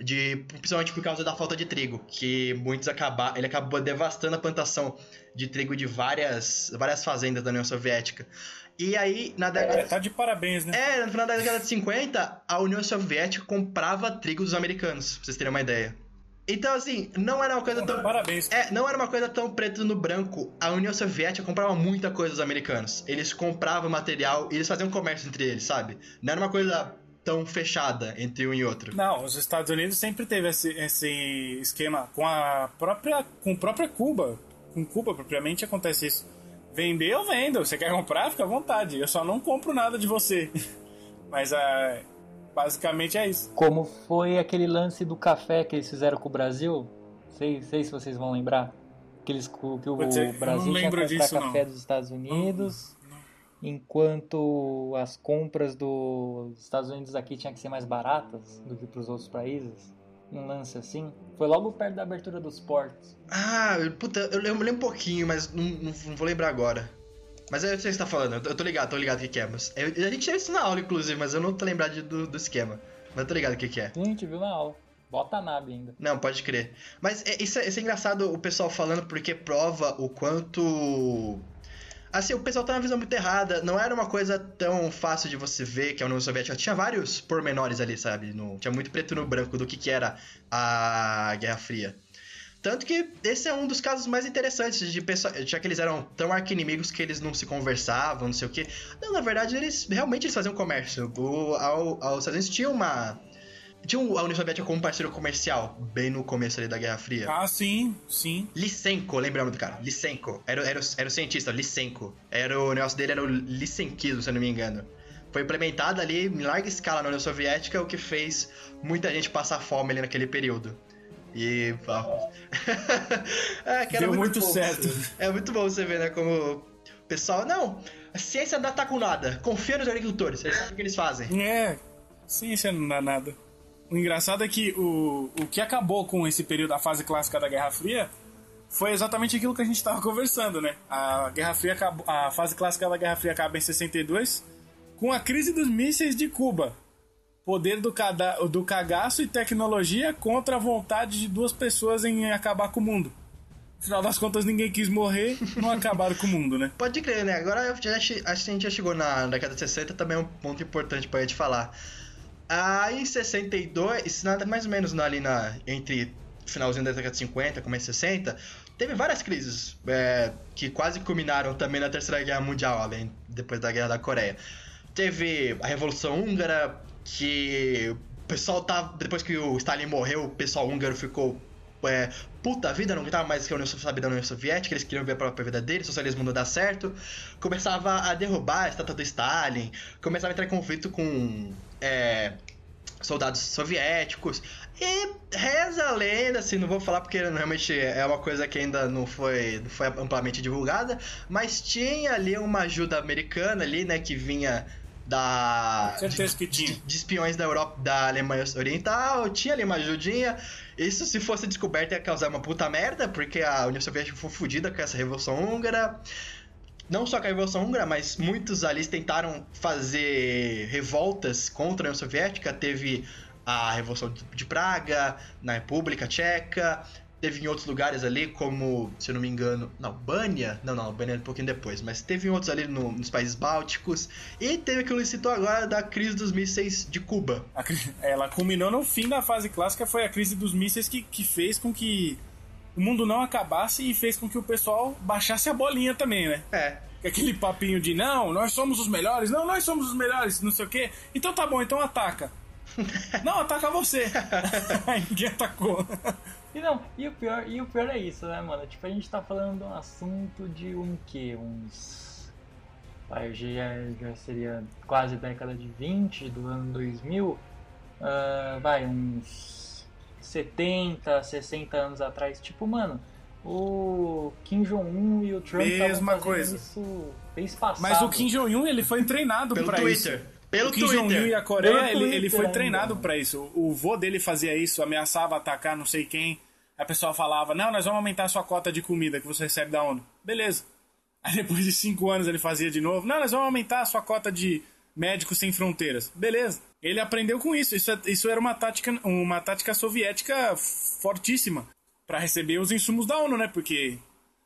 De, principalmente por causa da falta de trigo, que muitos acabaram. Ele acabou devastando a plantação de trigo de várias, várias fazendas da União Soviética. E aí, na década. É, tá de parabéns, né? É, no final da década de 50, a União Soviética comprava trigo dos americanos, pra vocês terem uma ideia. Então, assim, não era uma coisa tão. Parabéns. É, não era uma coisa tão preto no branco. A União Soviética comprava muita coisa dos americanos. Eles compravam material e eles faziam comércio entre eles, sabe? Não era uma coisa tão fechada entre um e outro. Não, os Estados Unidos sempre teve esse, esse esquema com a própria com a própria Cuba. Com Cuba propriamente acontece isso. Vender eu vendo. Você quer comprar, fica à vontade. Eu só não compro nada de você. *laughs* Mas a Basicamente é isso. Como foi aquele lance do café que eles fizeram com o Brasil? Sei, sei se vocês vão lembrar. Que, eles, que o não Brasil tinha que lembro comprar disso, café não. dos Estados Unidos, Não. enquanto as compras dos Estados Unidos aqui tinham que ser mais baratas do que para os outros países. Um lance assim. Foi logo perto da abertura dos portos. Ah, puta, eu lembro um pouquinho, mas não, não- não vou lembrar agora. Mas eu sei o que você tá falando, eu tô- ligado, tô ligado o que que é. Mas eu- a gente teve isso na aula, inclusive, mas eu não tô lembrado de- do, do esquema. Mas eu tô ligado o que que é. A gente viu na aula. Bota a nave ainda. Não, pode crer. Mas é- isso, é, isso é engraçado o pessoal falando porque prova o quanto. Assim, o pessoal tem uma visão muito errada. Não era uma coisa tão fácil de você ver que a União Soviética tinha vários pormenores ali, sabe? No- tinha muito preto no branco do que, que era a Guerra Fria. Tanto que esse é um dos casos mais interessantes, de pessoa, já que eles eram tão arqui-inimigos que eles não se conversavam, não sei o quê. Não, na verdade, eles realmente eles faziam comércio. O, ao, ao, os Estados Unidos tinha uma. Tinha a União Soviética como parceiro comercial, bem no começo ali da Guerra Fria. Ah, sim, sim. Lysenko, lembramos do cara? Lysenko. Era, era, o- era o cientista, Lysenko. Era o negócio dele era o Lysenkismo, se eu não me engano. Foi implementado ali em larga escala na União Soviética, o que fez muita gente passar fome ali naquele período. E. ó. *laughs* é, Deu muito bom. certo. É muito bom você ver, né? Como o pessoal. Não, a ciência não tá com nada. Confia nos agricultores, eles sabem o que eles fazem. É, ciência não dá nada. O engraçado é que o, o que acabou com esse período da fase clássica da Guerra Fria foi exatamente aquilo que a gente estava conversando, né? A Guerra Fria acabou, a fase clássica da Guerra Fria acaba em 62 com a crise dos mísseis de Cuba. Poder do, cada, do cagaço e tecnologia contra a vontade de duas pessoas em acabar com o mundo. Afinal das contas, ninguém quis morrer, não *laughs* acabaram com o mundo, né? Pode crer, né? Agora acho que a gente já chegou na década de 60, também é um ponto importante pra gente falar. Aí em 62, nada mais ou menos ali na, entre finalzinho da década de 50 começo de 60, teve várias crises é, que quase culminaram também na Terceira Guerra Mundial, além depois da Guerra da Coreia. Teve a Revolução Húngara, que o pessoal tava. Depois que o Stalin morreu, o pessoal húngaro ficou. É, puta vida, não aguentava mais que a União Soviética da União Soviética, eles queriam ver a própria vida deles, o socialismo não dá certo. Começava a derrubar a estátua do Stalin, começava a entrar em conflito com é, soldados soviéticos. E reza a lenda, assim, não vou falar porque realmente é uma coisa que ainda não foi, não foi amplamente divulgada, mas tinha ali uma ajuda americana ali, né, que vinha da Certeza que tinha. de, de espiões da Europa, da Alemanha Oriental, tinha ali uma ajudinha. Isso se fosse descoberto ia causar uma puta merda, porque a União Soviética foi fodida com essa Revolução Húngara. Não só com a Revolução Húngara, mas muitos ali tentaram fazer revoltas contra a União Soviética. Teve a Revolução de- de Praga, na República Tcheca. Teve em outros lugares ali, como, se eu não me engano, na Albânia. Não, não, Albânia é um pouquinho depois. Mas teve em outros ali no- nos países bálticos. E teve aquilo que citou agora da crise dos mísseis de Cuba. *laughs* Ela culminou no fim da fase clássica, foi a crise dos mísseis que, que fez com que o mundo não acabasse e fez com que o pessoal baixasse a bolinha também, né? É. Aquele papinho de não, nós somos os melhores, não, nós somos os melhores, não sei o quê. Então tá bom, então ataca. *laughs* não, ataca você. *laughs* Ninguém atacou. E não, e o pior, e o pior é isso, né, mano? Tipo, a gente tá falando de um assunto de um quê? Uns. Vai, hoje já, já seria quase década de 20 do ano 2000. Ah, vai, uns 70, 60 anos atrás. Tipo, mano, o Kim Jong-un e o Trump Mesma coisa. isso mês passado. Mas o Kim Jong-un, ele foi treinado Pelo pra Twitter. Pelo o Kim Jong-un e a Coreia, ele, ele foi treinado pra isso. O vô dele fazia isso, ameaçava atacar não sei quem. A pessoa falava, não, nós vamos aumentar a sua cota de comida que você recebe da ONU. Beleza. Aí *laughs* depois de cinco anos ele fazia de novo, não, nós vamos aumentar a sua cota de médicos sem fronteiras. Beleza. Ele aprendeu com isso. Isso, é- isso era uma tática, uma tática soviética fortíssima pra receber os insumos da ONU, né? Porque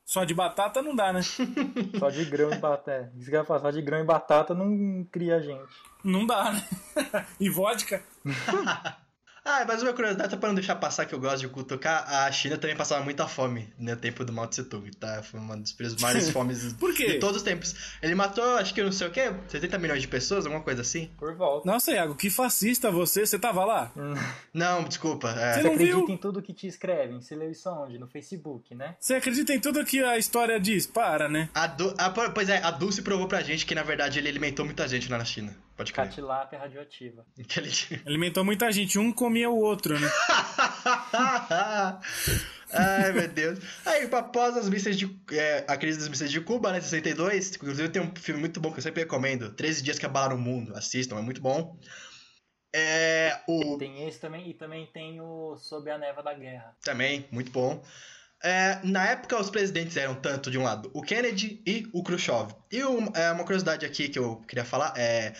só de batata não dá, né? *laughs* Só de grão e batata. Isso que eu ia falar, só de grão e batata não cria gente. Não dá, né? *laughs* e vodka. *laughs* Ah, mas uma curiosidade, só pra não deixar passar que eu gosto de cutucar, a China também passava muita fome no tempo do Mao Tse Tung, tá? Foi uma das maiores *laughs* fomes Por quê? de todos os tempos. Ele matou, acho que não sei o quê, 70 milhões de pessoas, alguma coisa assim? Por volta. Nossa, Iago, que fascista você. Você tava lá? Não, desculpa. é. Você Você não acredita viu? em tudo que te escrevem? Você leu isso onde? No Facebook, né? Você acredita em tudo que a história diz? Para, né? A Du- a- po- pois é, a Dulce provou pra gente que, na verdade, ele alimentou muita gente lá na China. Pode crer. Catilápia radioativa. *laughs* Que ele- Alimentou muita gente, um comia o outro, né? *laughs* Ai, meu Deus. Aí, após as mísseis de. É, a crise dos mísseis de Cuba, né? 62. Inclusive, tem um filme muito bom que eu sempre recomendo: 13 Dias que Abalaram o Mundo. Assistam, é muito bom. É. O. Tem esse também, e também tem o Sob a Neva da Guerra. Também, muito bom. É, na época, os presidentes eram tanto de um lado o Kennedy e o Khrushchev. E um, é, uma curiosidade aqui que eu queria falar é.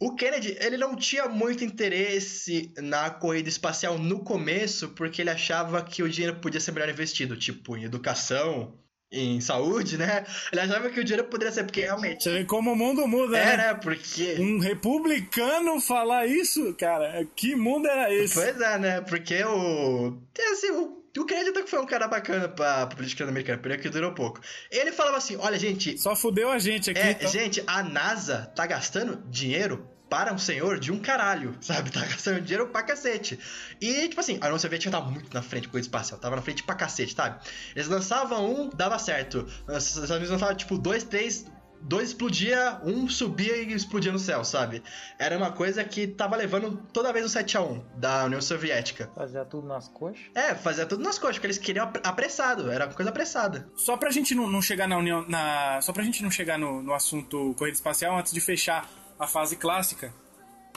O Kennedy, ele não tinha muito interesse na corrida espacial no começo, porque ele achava que o dinheiro podia ser melhor investido, tipo, em educação, em saúde, né? Ele achava que o dinheiro poderia ser, porque realmente. Você vê como o mundo muda, É, né? né? Porque. Um republicano falar isso, cara, que mundo era esse? Pois é, né? Porque o. Assim, o. O Kennedy até que foi um cara bacana pra, pra política americana, pena que durou pouco. Ele falava assim: olha, gente, Só fudeu a gente aqui. É, então. gente, a NASA tá gastando dinheiro para um senhor de um caralho, sabe? *laughs* Tá gastando dinheiro pra cacete. E, tipo assim, a União Soviética tava muito na frente com o espacial, tava na frente pra cacete, sabe? Eles lançavam um, dava certo. Unidos lançavam, tipo, dois, três. Dois explodia, um subia e explodia no céu, sabe? Era uma coisa que tava levando toda vez o 7x1 da União Soviética. Fazia tudo nas coxas. É, fazia tudo nas coxas, porque eles queriam ap- apressado, era uma coisa apressada. Só pra gente não, não chegar na união. Na, só pra gente não chegar no, no assunto corrida espacial, antes de fechar a fase clássica,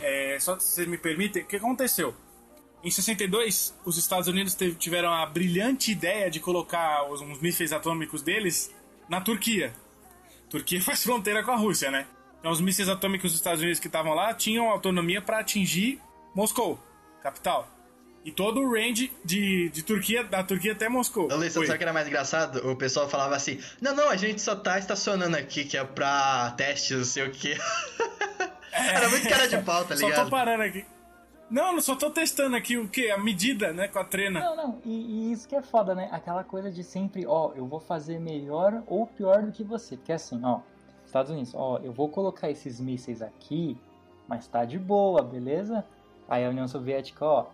é, só se vocês me permitem, o que aconteceu? Em 62, os Estados Unidos tiveram a brilhante ideia de colocar os, uns mísseis atômicos deles na Turquia. Turquia *laughs* faz fronteira com a Rússia, né? Então, os mísseis atômicos dos Estados Unidos que estavam lá tinham autonomia para atingir Moscou, capital. E todo o range de, de Turquia, da Turquia até Moscou. Ô, Luiz, sabe o que era mais engraçado? O pessoal falava assim: Não, não, a gente só tá estacionando aqui, que é pra testes, não sei o quê. *laughs* *laughs* era muito cara de pau, tá Só tô ligado? parando aqui. Não, não só tô testando aqui o que? A medida, né? Com a trena. Não, não, e, e isso que é foda, né? Aquela coisa de sempre, ó, eu vou fazer melhor ou pior do que você. Porque assim, ó, Estados Unidos, ó, eu vou colocar esses mísseis aqui, mas tá de boa, beleza? Aí a União Soviética, ó,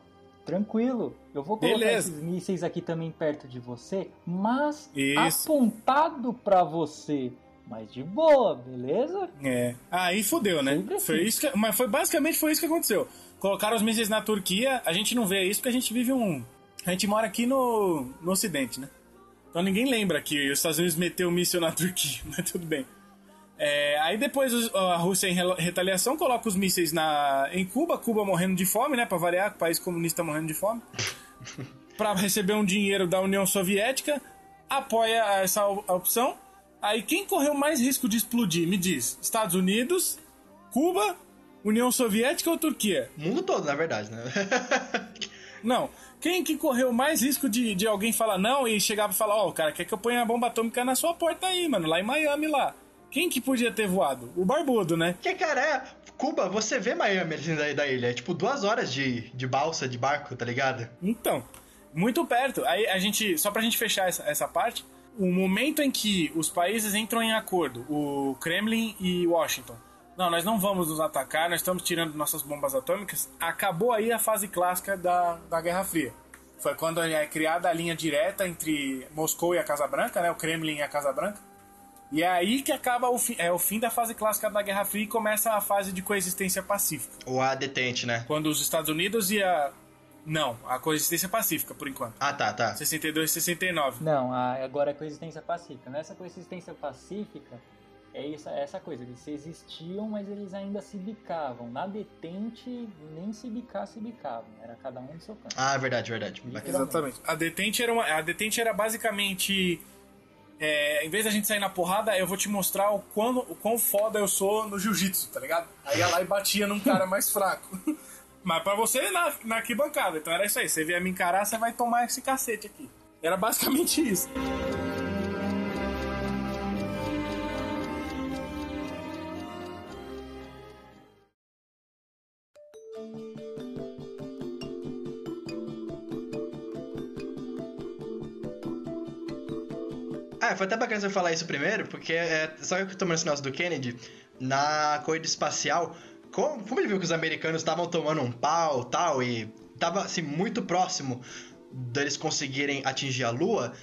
tranquilo, eu vou colocar Beleza. esses mísseis aqui também perto de você, mas Isso. apontado pra você. Mas de boa, beleza? É. Aí fudeu, né? Assim. Foi isso que, mas foi basicamente foi isso que aconteceu. Colocaram os mísseis na Turquia, a gente não vê isso porque a gente vive um. A gente mora aqui no, no Ocidente, né? Então ninguém lembra que os Estados Unidos meteu o míssil na *laughs* Turquia, mas tudo bem. É, aí depois os- a Rússia, em retaliação, coloca os mísseis na, em Cuba, Cuba morrendo de fome, né? Pra variar, o país comunista morrendo de fome. *laughs* pra receber um dinheiro da União Soviética, apoia essa op- opção. Aí quem correu mais risco de explodir, me diz? Estados Unidos, Cuba, União Soviética ou Turquia? O mundo todo, na verdade, né? *laughs* Não. Quem que correu mais risco de, de alguém falar não e chegar e falar, ó, o cara quer que eu ponha a bomba atômica na sua porta aí, mano, lá em Miami lá. Quem que podia ter voado? O Barbudo, né? que, cara, é. Cuba, você vê Miami assim da, da ilha. É tipo duas horas de, de balsa, de barco, tá ligado? Então, muito perto. Aí a gente, só pra gente fechar essa, essa parte, o momento em que os países entram em acordo, o Kremlin e Washington, não, nós não vamos nos atacar, nós estamos tirando nossas bombas atômicas, acabou aí a fase clássica da, da Guerra Fria. Foi quando é criada a linha direta entre Moscou e a Casa Branca, né, o Kremlin e a Casa Branca. E é aí que acaba o, fi, é o fim da fase clássica da Guerra Fria e começa a fase de coexistência pacífica. Ou a detente, né? Quando os Estados Unidos e a. Não, a coexistência pacífica, por enquanto. Ah, tá, tá. 62 e 69. Não, a- agora é coexistência pacífica. Nessa coexistência pacífica, é essa, é essa coisa. Eles existiam, mas eles ainda se bicavam. Na detente, nem se bicar, se bicavam. Era cada um no seu canto. Ah, verdade, verdade. Exatamente. A detente era, uma, a detente era basicamente. É, em vez da gente sair na porrada, eu vou te mostrar o quão, o quão foda eu sou no jiu-jitsu, tá ligado? Aí ia lá e batia num cara mais fraco. *laughs* Mas pra você na, na arquibancada, então era isso aí. Você vier me encarar, você vai tomar esse cacete aqui. Era basicamente isso. Ah, foi até bacana você falar isso primeiro, porque é, só que eu esse negócio do Kennedy, na corrida espacial, como, como ele viu que os americanos estavam tomando um pau tal, e tava assim, muito próximo deles conseguirem atingir a Lua,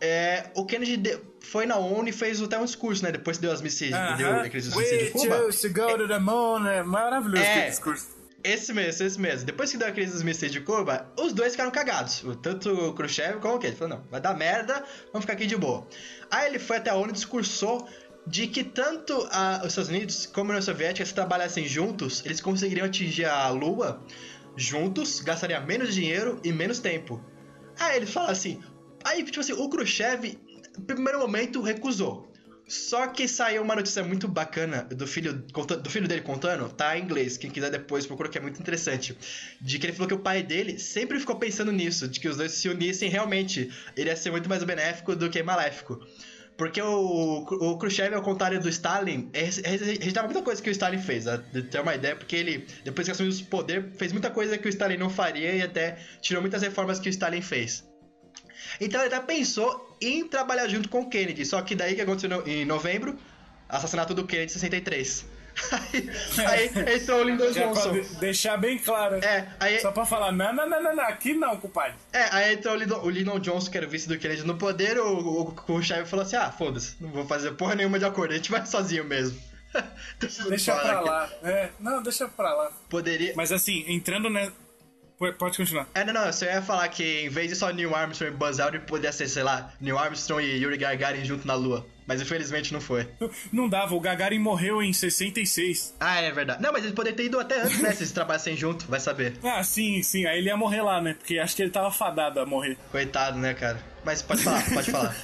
é, o Kennedy de- foi na ONU e fez até um discurso, né? Depois que deu as mísseis, deu aqueles mísseis de We Cuba. chose to go to the moon. É maravilhoso É. aquele discurso. Esse mesmo, esse mesmo. Depois que deu a crise dos mísseis de Cuba, os dois ficaram cagados. Tanto o Khrushchev como o que Ele falou, não, vai dar merda, vamos ficar aqui de boa. Aí ele foi até a ONU e discursou de que tanto a, os Estados Unidos como a União Soviética, se trabalhassem juntos, eles conseguiriam atingir a Lua juntos, gastariam menos dinheiro e menos tempo. Aí ele fala assim, aí tipo assim, o Khrushchev, no primeiro momento, recusou. Só que saiu uma notícia muito bacana do filho, do filho dele contando, tá em inglês, quem quiser depois procura que é muito interessante. De que ele falou que o pai dele sempre ficou pensando nisso, de que os dois se unissem realmente, ele ia ser muito mais benéfico do que maléfico. Porque o, o Khrushchev, ao contrário do Stalin, rejeitava muita coisa que o Stalin fez, de ter uma ideia, porque ele, depois que assumiu o poder, fez muita coisa que o Stalin não faria e até tirou muitas reformas que o Stalin fez. Então ele até pensou em trabalhar junto com o Kennedy, só que daí que aconteceu em novembro, assassinato do Kennedy em 63. Aí, aí entrou o Lyndon Johnson. deixar bem claro. É, aí, Só pra falar, não, não, não, não, aqui não, compadre. É, aí entrou o Lyndon, o Lyndon Johnson, que era o vice do Kennedy no poder, o, o, o, o chefe falou assim, ah, foda-se, não vou fazer porra nenhuma de acordo, a gente vai sozinho mesmo. *laughs* deixa pra lá. É, não, deixa pra lá. Poderia... Mas assim, entrando, né, Pode continuar. É, não, não, eu só ia falar que em vez de só Neil Armstrong e Buzz Aldrin, podia ser, sei lá, Neil Armstrong e Yuri Gagarin junto na Lua. Mas infelizmente não foi. Não dava, o Gagarin morreu em 66. Ah, é verdade. Não, mas ele poderia ter ido até antes, né? se eles trabalhassem junto, vai saber. *laughs* Ah, sim, sim. Aí ele ia morrer lá, né? Porque acho que ele tava fadado a morrer. Coitado, né, cara? Mas pode falar, pode falar.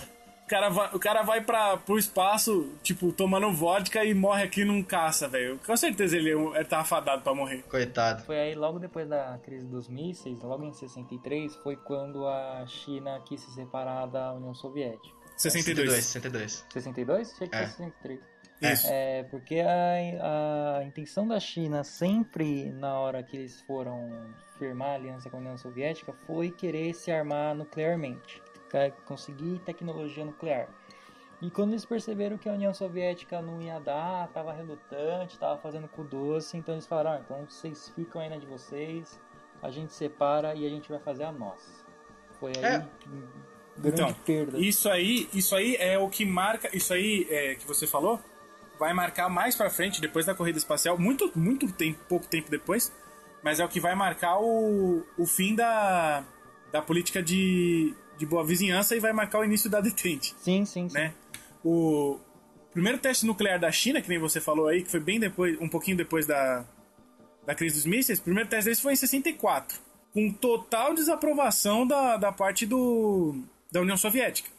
O cara vai, o cara vai pra, pro espaço, tipo, tomando vodka e morre aqui num caça, velho. Com certeza ele, ele tava fadado pra morrer. Coitado. Foi aí, logo depois da crise dos mísseis, logo em 63, foi quando a China quis se separar da União Soviética. 62. 62. 62? Achei que É. foi 63. Isso. É, porque a, a intenção da China sempre, na hora que eles foram firmar a aliança com a União Soviética, foi querer se armar nuclearmente, conseguir tecnologia nuclear. E quando eles perceberam que a União Soviética não ia dar, tava relutante, tava fazendo cu doce, então eles falaram, ah, então vocês ficam aí na de vocês, a gente separa e a gente vai fazer a nossa. Foi aí É. grande Então, perda. Isso aí, isso aí é o que marca, isso aí é, que você falou, vai marcar mais pra frente, depois da corrida espacial, muito, muito tempo, pouco tempo depois, mas é o que vai marcar o, o fim da, da política de, de boa vizinhança e vai marcar o início da detente, Sim, sim, sim. né? O primeiro teste nuclear da China, que nem você falou aí, que foi bem depois, um pouquinho depois da, da crise dos mísseis, o primeiro teste deles foi em 64, com total desaprovação da, da parte do, da União Soviética.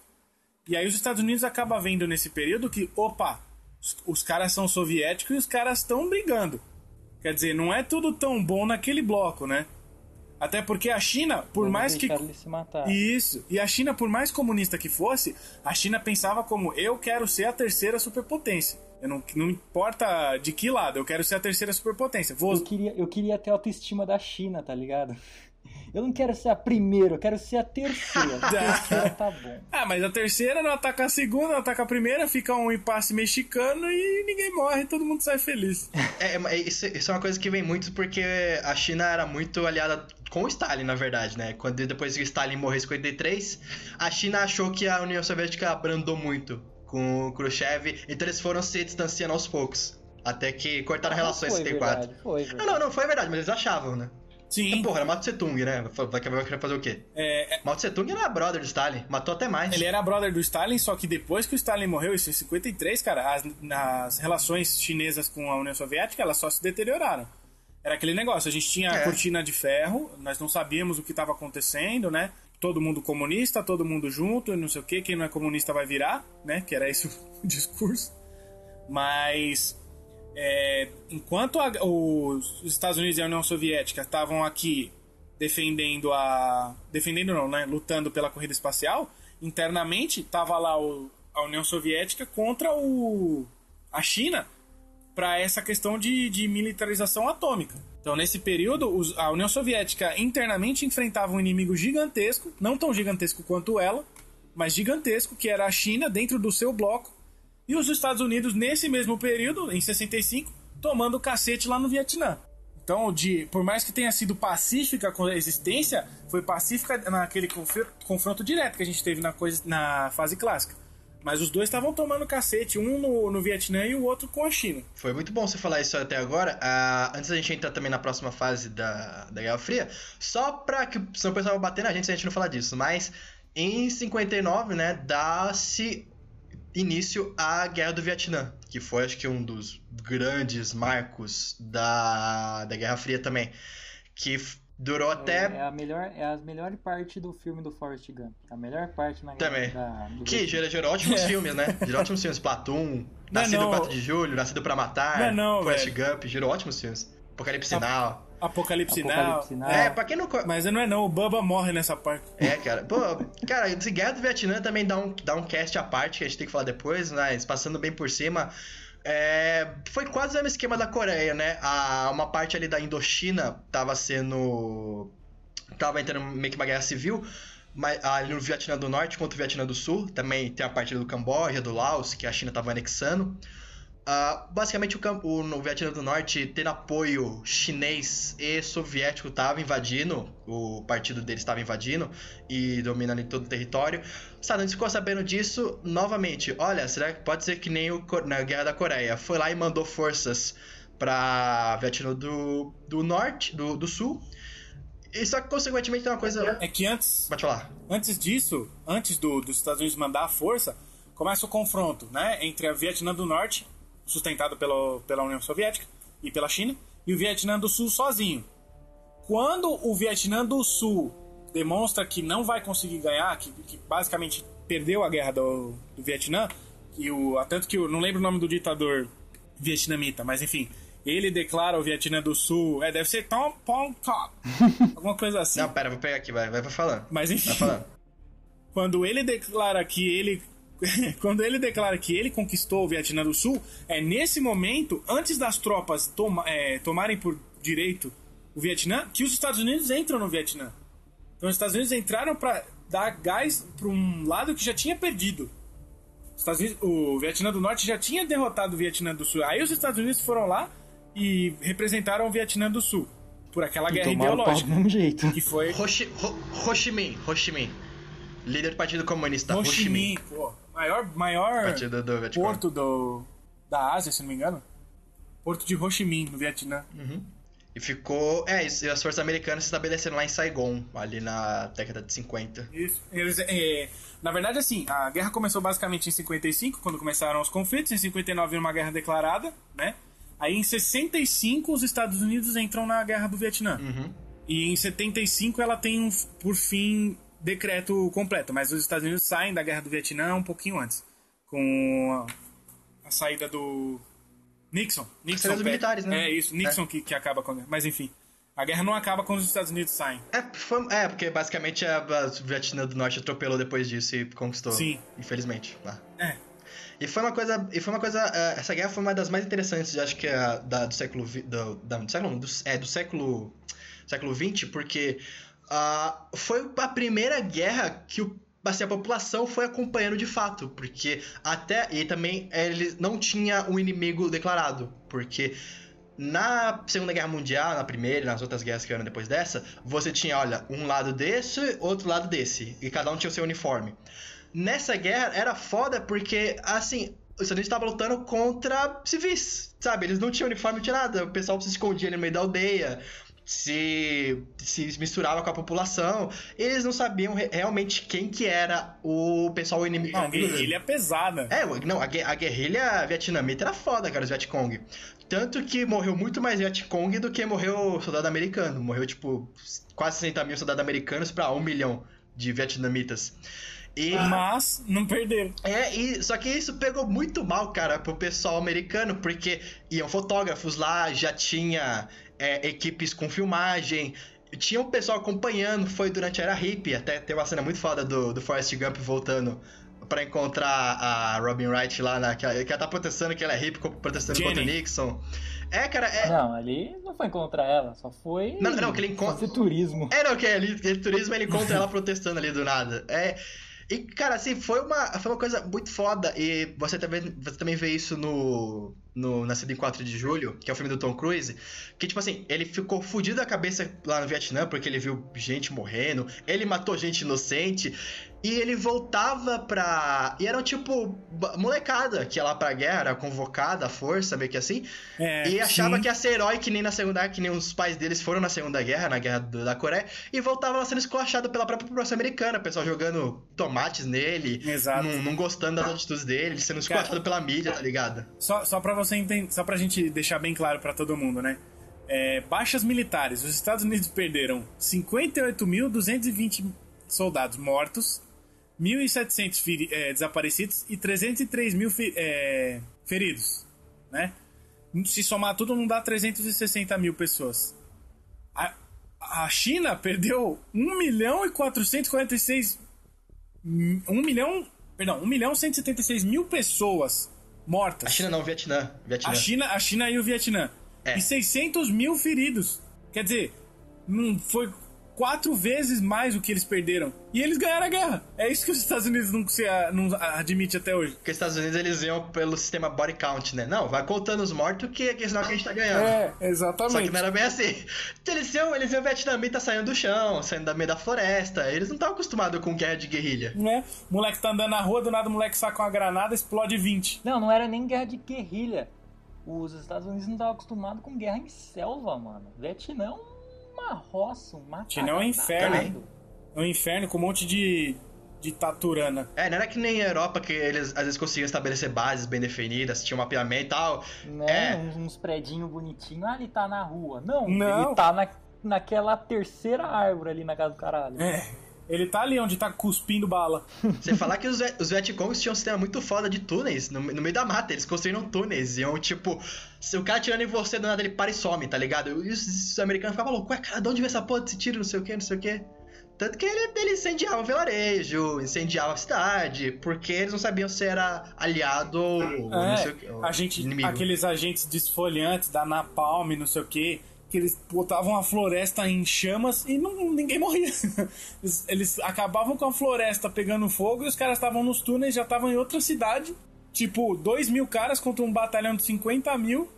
E aí os Estados Unidos acabam vendo nesse período que, opa, os, os caras são soviéticos e os caras estão brigando. Quer dizer, não é tudo tão bom naquele bloco, né? Até porque a China, por Vamos mais que. Isso. E a China, por mais comunista que fosse, a China pensava como eu quero ser a terceira superpotência. Eu não, não importa de que lado, eu quero ser a terceira superpotência. Vou, Eu queria, eu queria ter a autoestima da China, tá ligado? Eu não quero ser a primeira, eu quero ser a terceira. *laughs* A terceira tá bom. Ah, mas a terceira não ataca a segunda, não ataca a primeira, fica um impasse mexicano e ninguém morre, todo mundo sai feliz. *laughs* É, isso, isso é uma coisa que vem muito porque a China era muito aliada com o Stalin, na verdade, né? Quando depois que o Stalin morreu em 53, a China achou que a União Soviética abrandou muito com o Khrushchev, então eles foram se distanciando aos poucos. Até que cortaram relações em foi 74. verdade, foi Não, verdade. não, não, foi verdade, mas eles achavam, né? Sim, Porra, era Mao Tse Tung, né? Vai querer fazer o quê? é, é, Mao Tse Tung era brother do Stalin, matou até mais. ele era brother do Stalin, só que depois que o Stalin morreu, isso em 53, cara, as, as relações chinesas com a União Soviética, elas só se deterioraram. Era aquele negócio, a gente tinha a É. cortina de ferro, nós não sabíamos o que estava acontecendo, né? Todo mundo comunista, todo mundo junto, e não sei o que, quem não é comunista vai virar, né? Que era esse *laughs* o discurso. Mas é, enquanto a- os Estados Unidos e a União Soviética estavam aqui defendendo a. defendendo não, né? Lutando pela corrida espacial, internamente estava lá o- a União Soviética contra o, a China para essa questão de, de militarização atômica. Então, nesse período, os- a União Soviética internamente enfrentava um inimigo gigantesco, não tão gigantesco quanto ela, mas gigantesco, que era a China dentro do seu bloco, e os Estados Unidos, nesse mesmo período, em 65, tomando cacete lá no Vietnã. Então, de, por mais que tenha sido pacífica a coexistência, foi pacífica naquele confr- confronto direto que a gente teve na, coisa, na fase clássica. Mas os dois estavam tomando cacete, um no, no Vietnã e o outro com a China. Foi muito bom você falar isso até agora. Ah, antes da gente entrar também na próxima fase da, da Guerra Fria, só pra que o pessoal bater na gente se a gente não falar disso, mas em 59, né, dá-se início à Guerra do Vietnã, que foi acho que um dos grandes marcos da, da Guerra Fria também, que durou até É, é a melhor, é a melhor parte do filme do Forrest Gump. A melhor parte na Também. Da, do que gerou, gerou ótimos *laughs* filmes, né? Gerou ótimos filmes, Platoon, Não é Nascido não. 4 de Julho, Nascido pra Matar, Não é não, Forrest velho. Gump, gerou ótimos filmes. Apocalipse Now. Apocalipse, Apocalipse Now. Now. É, pra quem não... Mas não é não, o Bubba morre nessa parte. É, cara. Pô, cara, esse Guerra do Vietnã também dá um, dá um cast à parte que a gente tem que falar depois, mas passando bem por cima. é, foi quase o mesmo esquema da Coreia, né? A, uma parte ali da Indochina tava sendo. tava entrando meio que uma guerra civil. Mas ali no Vietnã do Norte contra o Vietnã do Sul. Também tem a parte do Camboja, do Laos, que a China tava anexando. Ah, basicamente, o, Cam- o- Vietnã do Norte, tendo apoio chinês e soviético, estava invadindo, o partido deles estava invadindo e dominando todo o território. Saddam Hussein ficou sabendo disso novamente. Olha, será que pode ser que nem o, na Guerra da Coreia? Foi lá e mandou forças para Vietnã do, do Norte, do, do Sul. E só que, consequentemente, tem uma coisa. É que antes, Pode falar. antes disso, antes do, dos Estados Unidos mandar a força, começa o confronto, né? Entre a Vietnã do Norte, sustentado pelo, pela União Soviética e pela China, e o Vietnã do Sul sozinho. Quando o Vietnã do Sul demonstra que não vai conseguir ganhar, que, que basicamente perdeu a guerra do, do Vietnã, e o, tanto que eu não lembro o nome do ditador vietnamita, mas enfim, ele declara o Vietnã do Sul, é, deve ser Tom Pong Cop, *laughs* alguma coisa assim. Não, pera, vou pegar aqui, vai, vai, vai falando. Mas enfim, Vai falando. quando ele declara que ele *laughs* quando ele declara que ele conquistou o Vietnã do Sul, é nesse momento, antes das tropas toma- é, tomarem por direito o Vietnã, que os Estados Unidos entram no Vietnã. Então os Estados Unidos entraram para dar gás para um lado que já tinha perdido. Os Estados Unidos- o Vietnã do Norte já tinha derrotado o Vietnã do Sul. Aí os Estados Unidos foram lá e representaram o Vietnã do Sul por aquela E guerra do ideológica mesmo jeito. que foi Ho Chi, Ho, Ho Chi Minh, Ho Chi Minh. Líder do Partido Comunista, Ho Ho Chi Chi Minh. Minh, pô, maior, maior do porto do, da Ásia, se não me engano. Porto de Ho Chi Minh, no Vietnã. E ficou. É, e as forças americanas se estabeleceram lá em Saigon, ali na década de 50. Isso. Eles, é, na verdade, assim, a guerra começou basicamente em 55, quando começaram os conflitos. Em 59, uma guerra declarada, né? Aí em 65, os Estados Unidos entram na guerra do Vietnã. Uhum. E em 75, ela tem, um, por fim, decreto completo. Mas os Estados Unidos saem da guerra do Vietnã um pouquinho antes. Com a, a saída do Nixon. Nixon dos militares, né? É isso, Nixon que, que acaba com a guerra. Mas enfim, a guerra não acaba quando os Estados Unidos saem. É, foi- é, porque basicamente a, a Vietnã do Norte atropelou depois disso e conquistou. Sim. Infelizmente. Lá. É. E foi uma coisa. E foi uma coisa. é, essa guerra foi uma das mais interessantes, eu acho que é da, do século. Do, da- do século. Do, é, do século. Século XX, porque ah, foi a primeira guerra que o. Assim, a população foi acompanhando de fato, porque até. E também ele não tinha um inimigo declarado, porque na Segunda Guerra Mundial, na Primeira e nas outras guerras que vieram depois dessa, você tinha, olha, um lado desse, outro lado desse, e cada um tinha o seu uniforme. Nessa guerra era foda porque, assim, os Estados Unidos estavam lutando contra civis, sabe? Eles não tinham uniforme, não tinha nada. O pessoal se escondia no meio da aldeia, se, se misturava com a população. Eles não sabiam re- realmente quem que era o pessoal inimigo. Não, guerrilha pesada. É, não, a, a guerrilha vietnamita era foda, cara, os Vietcong. Tanto que morreu muito mais Vietcong do que morreu soldado americano. Morreu, tipo, quase 60 mil soldados americanos pra 1 milhão de vietnamitas. E, Mas não perderam. é, e, só que isso pegou muito mal, cara, pro pessoal americano, porque iam fotógrafos lá, já tinha é, equipes com filmagem, tinha um pessoal acompanhando, foi durante a era hippie, até tem uma cena muito foda do, do Forrest Gump voltando pra encontrar a Robin Wright lá, na, que, ela, que ela tá protestando que ela é hippie, protestando contra o Jenny. Nixon. É, cara, é... Não, ali não foi encontrar ela, só foi. Não, não, que ele encontra- turismo. É, não, que ali, aquele turismo ele encontra ela protestando ali do nada. É. E, cara, assim, foi uma, foi uma coisa muito foda. E você também, você também vê isso no, no Nascido em 4 de Julho, que é o filme do Tom Cruise, que, tipo assim, ele ficou fudido da cabeça lá no Vietnã porque ele viu gente morrendo, ele matou gente inocente, e ele voltava pra. E eram tipo molecada que ia lá pra guerra, era convocada à força, meio que assim. É, e achava sim. que ia ser herói que nem na Segunda que nem os pais deles foram na Segunda Guerra, na Guerra da Coreia, e voltava lá sendo esculachado pela própria população americana, o pessoal jogando tomates nele, Exato. não, não gostando das atitudes dele, sendo esculachado pela mídia, tá ligado? Só, só pra você entender, só pra gente deixar bem claro pra todo mundo, né? É, baixas militares. Os Estados Unidos perderam 58.220 soldados mortos, 1.700 feri- é, desaparecidos e 303 mil fe- é, feridos, né? Se somar tudo, não dá 360 mil pessoas. A, a China perdeu 1 milhão e 446 1 milhão, perdão, 1 milhão e 176 mil pessoas mortas. A China não, o Vietnã. Vietnã. A China, a China e o Vietnã. É. E 600 mil feridos. Quer dizer, não foi quatro vezes mais o que eles perderam. E eles ganharam a guerra. É isso que os Estados Unidos não, se, não admite até hoje. Porque os Estados Unidos eles iam pelo sistema body count, né? Não, vai contando os mortos que que é sinal que a gente tá ganhando. É, Só que exatamente. não era bem assim. Eles iam, eles iam vietnamita saindo do chão, saindo da meio da floresta. Eles não estavam acostumados com guerra de guerrilha. Né? Moleque tá andando na rua, do nada o moleque saca uma granada, explode 20. Não, não era nem guerra de guerrilha. Os Estados Unidos não estavam acostumados com guerra em selva, mano. Vietnã é uma roça, um mato. É um inferno, hein? É um inferno com um monte de, de taturana. É, não era que nem a Europa que eles às vezes conseguiam estabelecer bases bem definidas, tinha um mapeamento e tal. Né? É. Uns, uns predinhos bonitinhos. Ah, ele tá na rua. Não, Não. ele tá na, naquela terceira árvore ali na casa do caralho. É. Ele tá ali onde tá cuspindo bala. *laughs* Você falar que os, os Vietcongs tinham um sistema muito foda de túneis no, no meio da mata. Eles construíram túneis. Iam, tipo, se o cara tirando em você, do nada ele para e some, tá ligado? E os, os americanos ficavam loucos, ué, cara, de onde veio essa porra desse tiro, não sei o que, não sei o que. Tanto que ele, ele incendiava o vilarejo, incendiava a cidade, porque eles não sabiam se era aliado ou, ou não sei o que. É, a gente, inimigo. aqueles agentes desfoliantes da Napalm, não sei o que, que eles botavam a floresta em chamas e não, ninguém morria. *laughs* Eles, eles acabavam com a floresta pegando fogo e os caras estavam nos túneis, já estavam em outra cidade. Tipo, 2 mil caras contra um batalhão de 50 mil.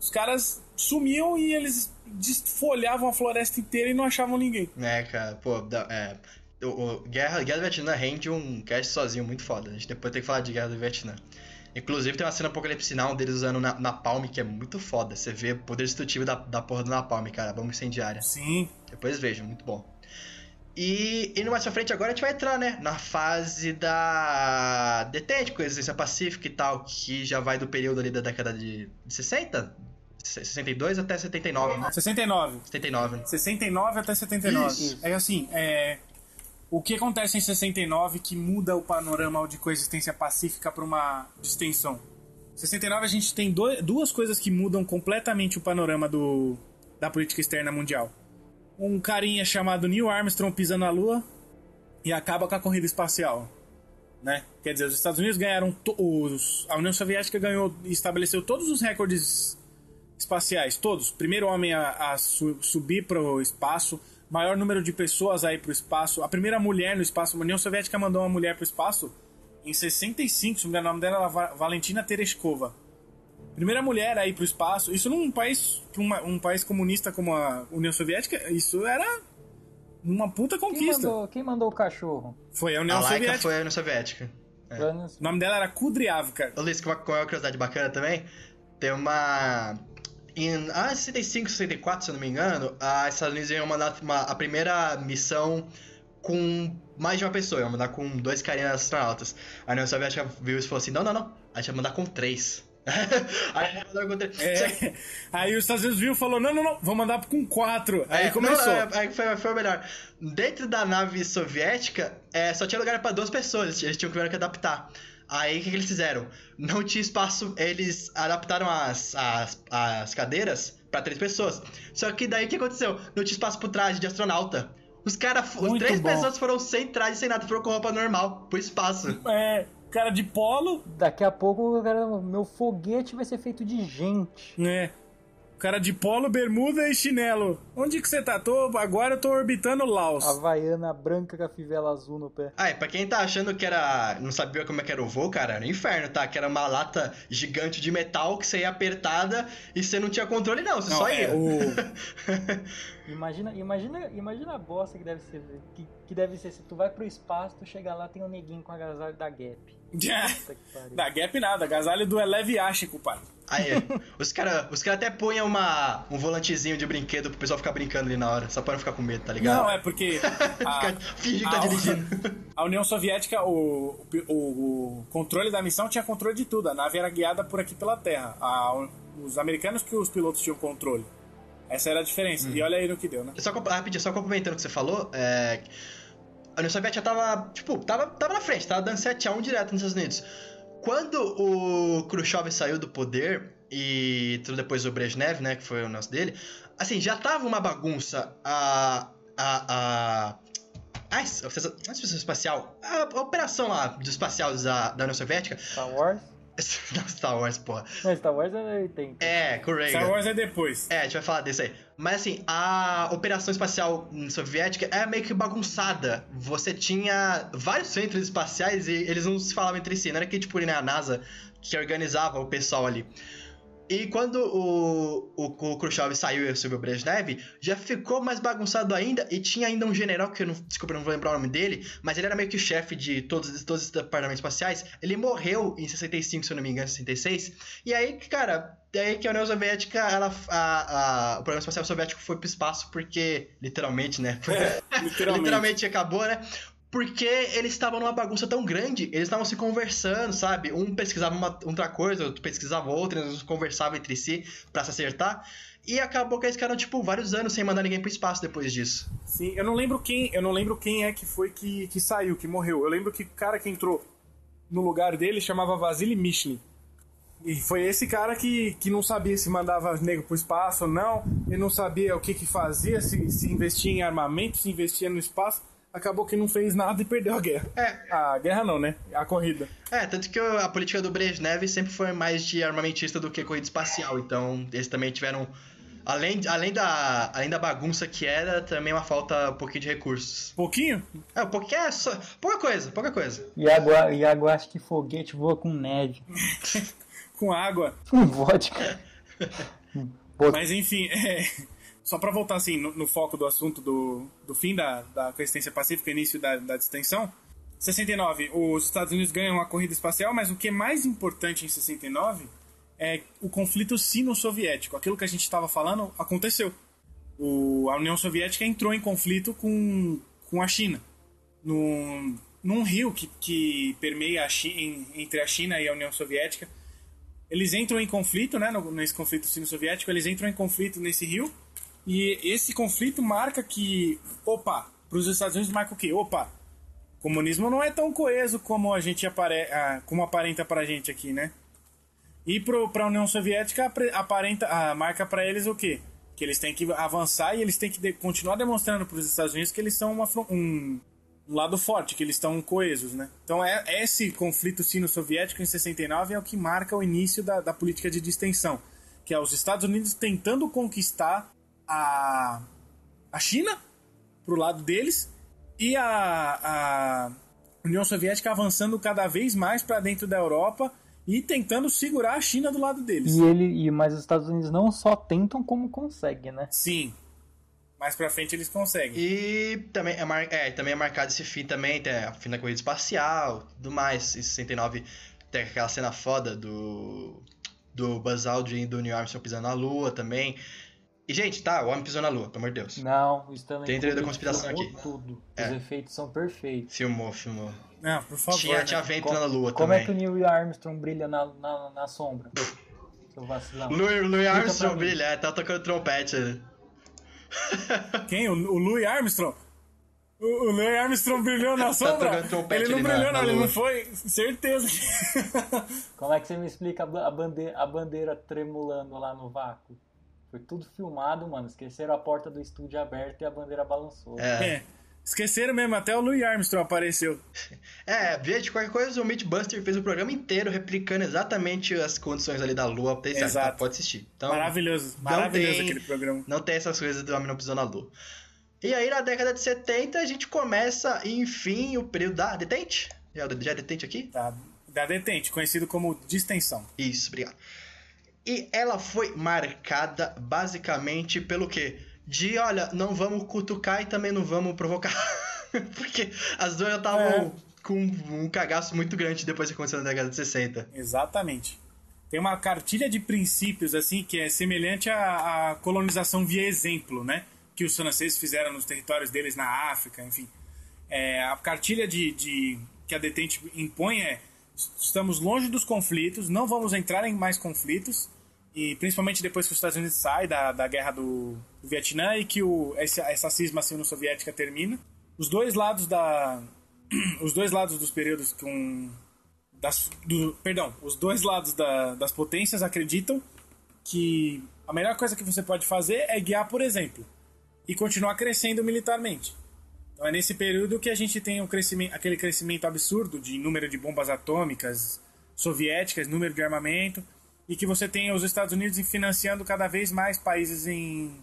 Os caras sumiam e eles desfolhavam a floresta inteira e não achavam ninguém. É, cara, pô, é. O, o- Guerra, Guerra do Vietnã rende um cast sozinho muito foda. A gente depois tem que falar de Guerra do Vietnã. Inclusive tem uma cena Apocalipse Sinal deles usando na, Napalm, que é muito foda. Você vê o poder destrutivo da, da porra do Napalm, cara. Bomba incendiária. Sim. Depois vejam, muito bom. E indo mais pra frente agora, a gente vai entrar, né? Na fase da Detente, com resistência pacífica e tal, que já vai do período ali da década de, de 60? 62 até 79, né? 69. 79. 69 até 79. Isso. É assim, é, o que acontece em 69 que muda o panorama de coexistência pacífica para uma distensão? 69 a gente tem duas coisas que mudam completamente o panorama do, da política externa mundial. Um carinha chamado Neil Armstrong pisa na Lua e acaba com a corrida espacial. Né? Quer dizer, os Estados Unidos ganharam. Os, a União Soviética ganhou e estabeleceu todos os recordes espaciais, todos. Primeiro homem a, a su- subir para o espaço, maior número de pessoas a ir para o espaço, a primeira mulher no espaço. A União Soviética mandou uma mulher para o espaço em 65, se não me engano, o nome dela era Va- Valentina Tereshkova. Primeira mulher a ir para o espaço. Isso num país, uma- um país comunista como a União Soviética, isso era uma puta Quem conquista. mandou, quem mandou o cachorro? Foi a União A Laika Soviética. foi a União Soviética. O nome dela era Kudryavka. Ô Luiz, uma, com uma curiosidade bacana também, tem uma. Em ah, 65, 64, se eu não me engano, a Estados Unidos iam mandar uma- a primeira missão com mais de uma pessoa, iam mandar com dois carinhas astronautas. A União Soviética viu isso e falou assim: não, não, não, *laughs* a gente vai mandar com três. É, aí os Estados Unidos viu e falou: não, não, não, vou mandar com quatro. Aí É, começou. Não, é, aí foi, foi o melhor. Dentro da nave soviética, é, só tinha lugar pra duas pessoas, eles, tinham que adaptar. Aí o que, que eles fizeram? Não tinha espaço, eles adaptaram as, as, as cadeiras pra três pessoas. Só que daí o que aconteceu? Não tinha espaço pro traje de astronauta. Os caras, três bom. pessoas foram sem traje, sem nada, foram com roupa normal, pro espaço. É, cara de polo, Daqui a pouco, cara, meu foguete vai ser feito de gente. né? Cara de polo, bermuda e chinelo. Onde que você tá? Tô, agora eu tô orbitando Laos. Havaiana branca com a fivela azul no pé. Ah, e pra quem tá achando que era. não sabia como é que era o voo, cara, era no inferno, tá? Que era uma lata gigante de metal que você ia apertada e você não tinha controle, não, você Não, só é, ia. o... *laughs* Imagina, imagina, imagina a bosta que deve ser. Que, que deve ser se tu vai pro espaço, tu chega lá, tem um neguinho com agasalho da Gap. *laughs* Da Gap nada, agasalho do Eleve Ache, compadre. Aí, os caras os cara até põem uma, um volantezinho de brinquedo pro pessoal ficar brincando ali na hora, só pra não ficar com medo, tá ligado? Não, é porque *laughs* a, Fica, finge que tá a- dirigindo. a União Soviética, o, o, o controle da missão tinha controle de tudo. A nave era guiada por aqui pela Terra. A- os americanos que os pilotos tinham controle. Essa era a diferença. E olha aí no que deu, né? Só, rapidinho, só complementando o que você falou, é, a União Soviética tava, tipo, tava, tava na frente, tava dando 7x1 direto nos Estados Unidos. Quando o Khrushchev saiu do poder, e tudo depois do Brezhnev, né, que foi o nosso dele, assim, já tava uma bagunça a... a, a a es- a estação a estação espacial, a, a operação lá do espacial da, da União Soviética, Star Wars? Não, *laughs* Star Wars, porra. Não, Star Wars é 80. É, com Reagan. Star Wars é depois. É, a gente vai falar desse aí. Mas assim, a operação espacial soviética é meio que bagunçada. Você tinha vários centros espaciais e eles não se falavam entre si. Não era que, tipo, né, a NASA que organizava o pessoal ali. E quando o, o, o Khrushchev saiu e assumiu o Brezhnev, já ficou mais bagunçado ainda. E tinha ainda um general, que eu não, desculpa, eu não vou lembrar o nome dele, mas ele era meio que o chefe de todos, todos os departamentos espaciais. Ele morreu em 65, se eu não me engano, 66. E aí, cara, é aí que a União Soviética, ela, a, a- o programa espacial soviético foi pro espaço porque, literalmente, né? literalmente. *laughs* literalmente acabou, né? Porque eles estavam numa bagunça tão grande, eles estavam se conversando, sabe? Um pesquisava uma outra coisa, outro pesquisava outra, eles conversavam entre si pra se acertar. E acabou que eles ficaram, tipo, vários anos sem mandar ninguém pro espaço depois disso. Sim, eu não lembro quem, eu não lembro quem é que foi que, que saiu, que morreu. Eu lembro que o cara que entrou no lugar dele chamava Vasily Michelin. E foi esse cara que, que não sabia se mandava nego pro espaço ou não, ele não sabia o que que fazia, se, se investia em armamento, se investia no espaço. Acabou que não fez nada e perdeu a guerra. É, A guerra não, né? A corrida. É, tanto que a política do Brezhnev sempre foi mais de armamentista do que corrida espacial. Então, eles também tiveram. Além, além, da, além da bagunça que era, também uma falta um pouquinho de recursos. Pouquinho? É, um pouquinho é só. Pouca coisa, pouca coisa. Iago, Iago acha que foguete voa com neve. *laughs* Com água. Com vodka. *laughs* Mas enfim, é, só pra voltar assim no, no foco do assunto do, do fim da, da resistência pacífica, início da, da distensão. 69, os Estados Unidos ganham a corrida espacial, mas o que é mais importante em 69 é o conflito sino-soviético. Aquilo que a gente estava falando aconteceu. O, a União Soviética entrou em conflito com, com a China. Num, num rio que, que permeia a Chi- em- entre a China e a União Soviética eles entram em conflito, né, nesse conflito sino-soviético, eles entram em conflito nesse rio, e esse conflito marca que, opa, para os Estados Unidos marca o quê? Opa, comunismo não é tão coeso como a gente apare, como aparenta pra gente aqui, né? E para a União Soviética aparenta, marca para eles o quê? Que eles têm que avançar e eles têm que de- continuar demonstrando para os Estados Unidos que eles são uma um, um lado forte, que eles estão coesos, né? Então é esse conflito sino-soviético em 69 é o que marca o início da, da política de distensão, que é os Estados Unidos tentando conquistar a, a China pro lado deles e a, a União Soviética avançando cada vez mais para dentro da Europa e tentando segurar a China do lado deles. E ele, e, mas os Estados Unidos não só tentam como conseguem, né? Sim. Mais pra frente eles conseguem. E também é, mar... é, também é marcado esse fim também, tem a fim da corrida espacial, tudo mais. Em 69 tem aquela cena foda do do Buzz Aldrin e do Neil Armstrong pisando na Lua também. E gente, tá, o homem pisou na Lua, pelo amor de Deus. Não, o Stanley Tem teoria da conspiração aqui. tudo. É. Os efeitos são perfeitos. Filmou, filmou. Não, por favor. tinha, né? tinha vento Como- na Lua Como também. é que o Neil Armstrong brilha na, na, na sombra? Seu vacilão. Louis, Louis Explica Armstrong brilha, é, tá tocando trompete. ali. Quem? O, o Louis Armstrong? O, o Louis Armstrong brilhou na sombra? tocando trompete ele não brilhou, na não, ele não foi. Certeza. Como é que você me explica a ba- a bandeira, a bandeira tremulando lá no vácuo? Foi tudo filmado, mano. Esqueceram a porta do estúdio aberta e a bandeira balançou. É. É. Esqueceram mesmo, até o Louis Armstrong apareceu. *laughs* É, gente, qualquer coisa, o Mythbuster fez o programa inteiro replicando exatamente as condições ali da Lua. Tem Exato. pode assistir. Então, Maravilhoso, maravilhoso tem- aquele programa. Não tem essas coisas do homem não pisou na Lua. E aí, na década de 70, a gente começa, enfim, o período da detente. Já, já é detente aqui? Da, da detente, conhecido como distensão. Isso, obrigado. E ela foi marcada basicamente pelo quê? De, olha, não vamos cutucar e também não vamos provocar. *laughs* Porque as duas já estavam É. com um cagaço muito grande depois que aconteceu na década de 60. Exatamente. Tem uma cartilha de princípios, assim, que é semelhante à, à colonização via exemplo, né? Que os franceses fizeram nos territórios deles na África, enfim. É, a cartilha de, de- que a detente impõe é estamos longe dos conflitos, não vamos entrar em mais conflitos, e principalmente depois que os Estados Unidos saem da, da guerra do, Vietnã e que o, essa, essa cisma sino-soviética termina. Os dois lados da... *clears throat* Os dois lados dos períodos com das, do, perdão, os dois lados da- das potências acreditam que a melhor coisa que você pode fazer é guiar por exemplo e continuar crescendo militarmente. Então é nesse período que a gente tem um crescimento, aquele crescimento absurdo de número de bombas atômicas soviéticas, número de armamento, e que você tem os Estados Unidos financiando cada vez mais países em,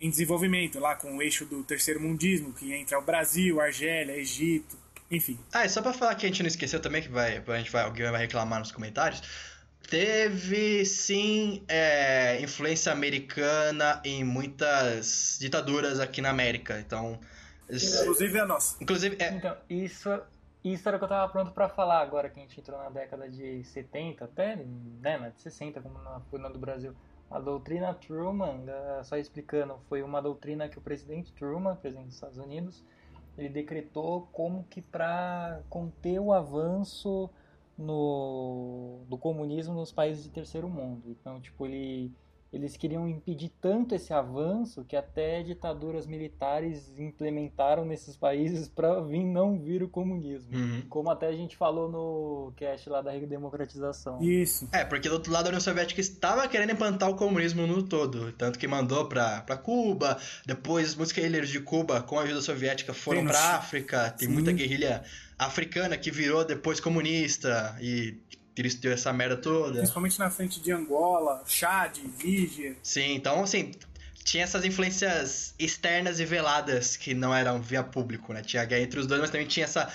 em desenvolvimento, lá com o eixo do terceiro mundismo, que entra o Brasil, Argélia, Egito, enfim. Ah, e só pra falar que a gente não esqueceu também, que vai, a gente vai, alguém vai reclamar nos comentários. Teve sim é, influência americana em muitas ditaduras aqui na América. Então. Inclusive a nossa. Inclusive, é, Então, isso, isso era o que eu tava pronto pra falar agora que a gente entrou na década de 70, até né, na de 60, como na, foi do Brasil. A doutrina Truman, da- só explicando, foi uma doutrina que o presidente Truman, presidente dos Estados Unidos, ele decretou como que para conter o avanço no, do comunismo nos países de terceiro mundo. Então, tipo, ele, eles queriam impedir tanto esse avanço que até ditaduras militares implementaram nesses países para vir não vir o comunismo. Uhum. Como até a gente falou no cast lá da redemocratização. Isso. É, porque do outro lado a União Soviética estava querendo implantar o comunismo no todo. Tanto que mandou pra, pra Cuba, depois muitos guerrilheiros de Cuba, com a ajuda soviética, foram Chi- África. Tem Sim. muita guerrilha africana que virou depois comunista e deu essa merda toda. Principalmente na frente de Angola, Chad, Níger. Sim, então assim, tinha essas influências externas e veladas que não eram via público, né? Tinha guerra entre os dois, mas também tinha essa,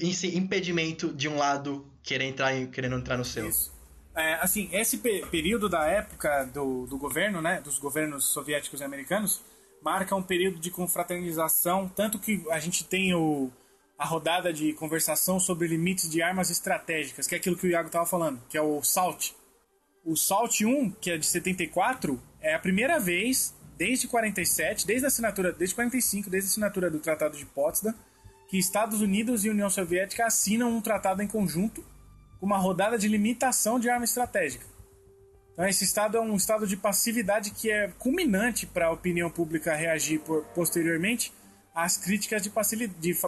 esse impedimento de um lado querer entrar em, querendo entrar no seu. Isso. É, assim, esse pe- período da época do, do governo, né, dos governos soviéticos e americanos, marca um período de confraternização, tanto que a gente tem o, a rodada de conversação sobre limites de armas estratégicas, que é aquilo que o Iago estava falando, que é o SALT. O SALT 1, que é de 74, é a primeira vez desde 47, desde a assinatura, desde 45, desde a assinatura do Tratado de Potsdam, que Estados Unidos e União Soviética assinam um tratado em conjunto com uma rodada de limitação de arma estratégica. Então esse estado é um estado de passividade que é culminante para a opinião pública reagir por- posteriormente às críticas de,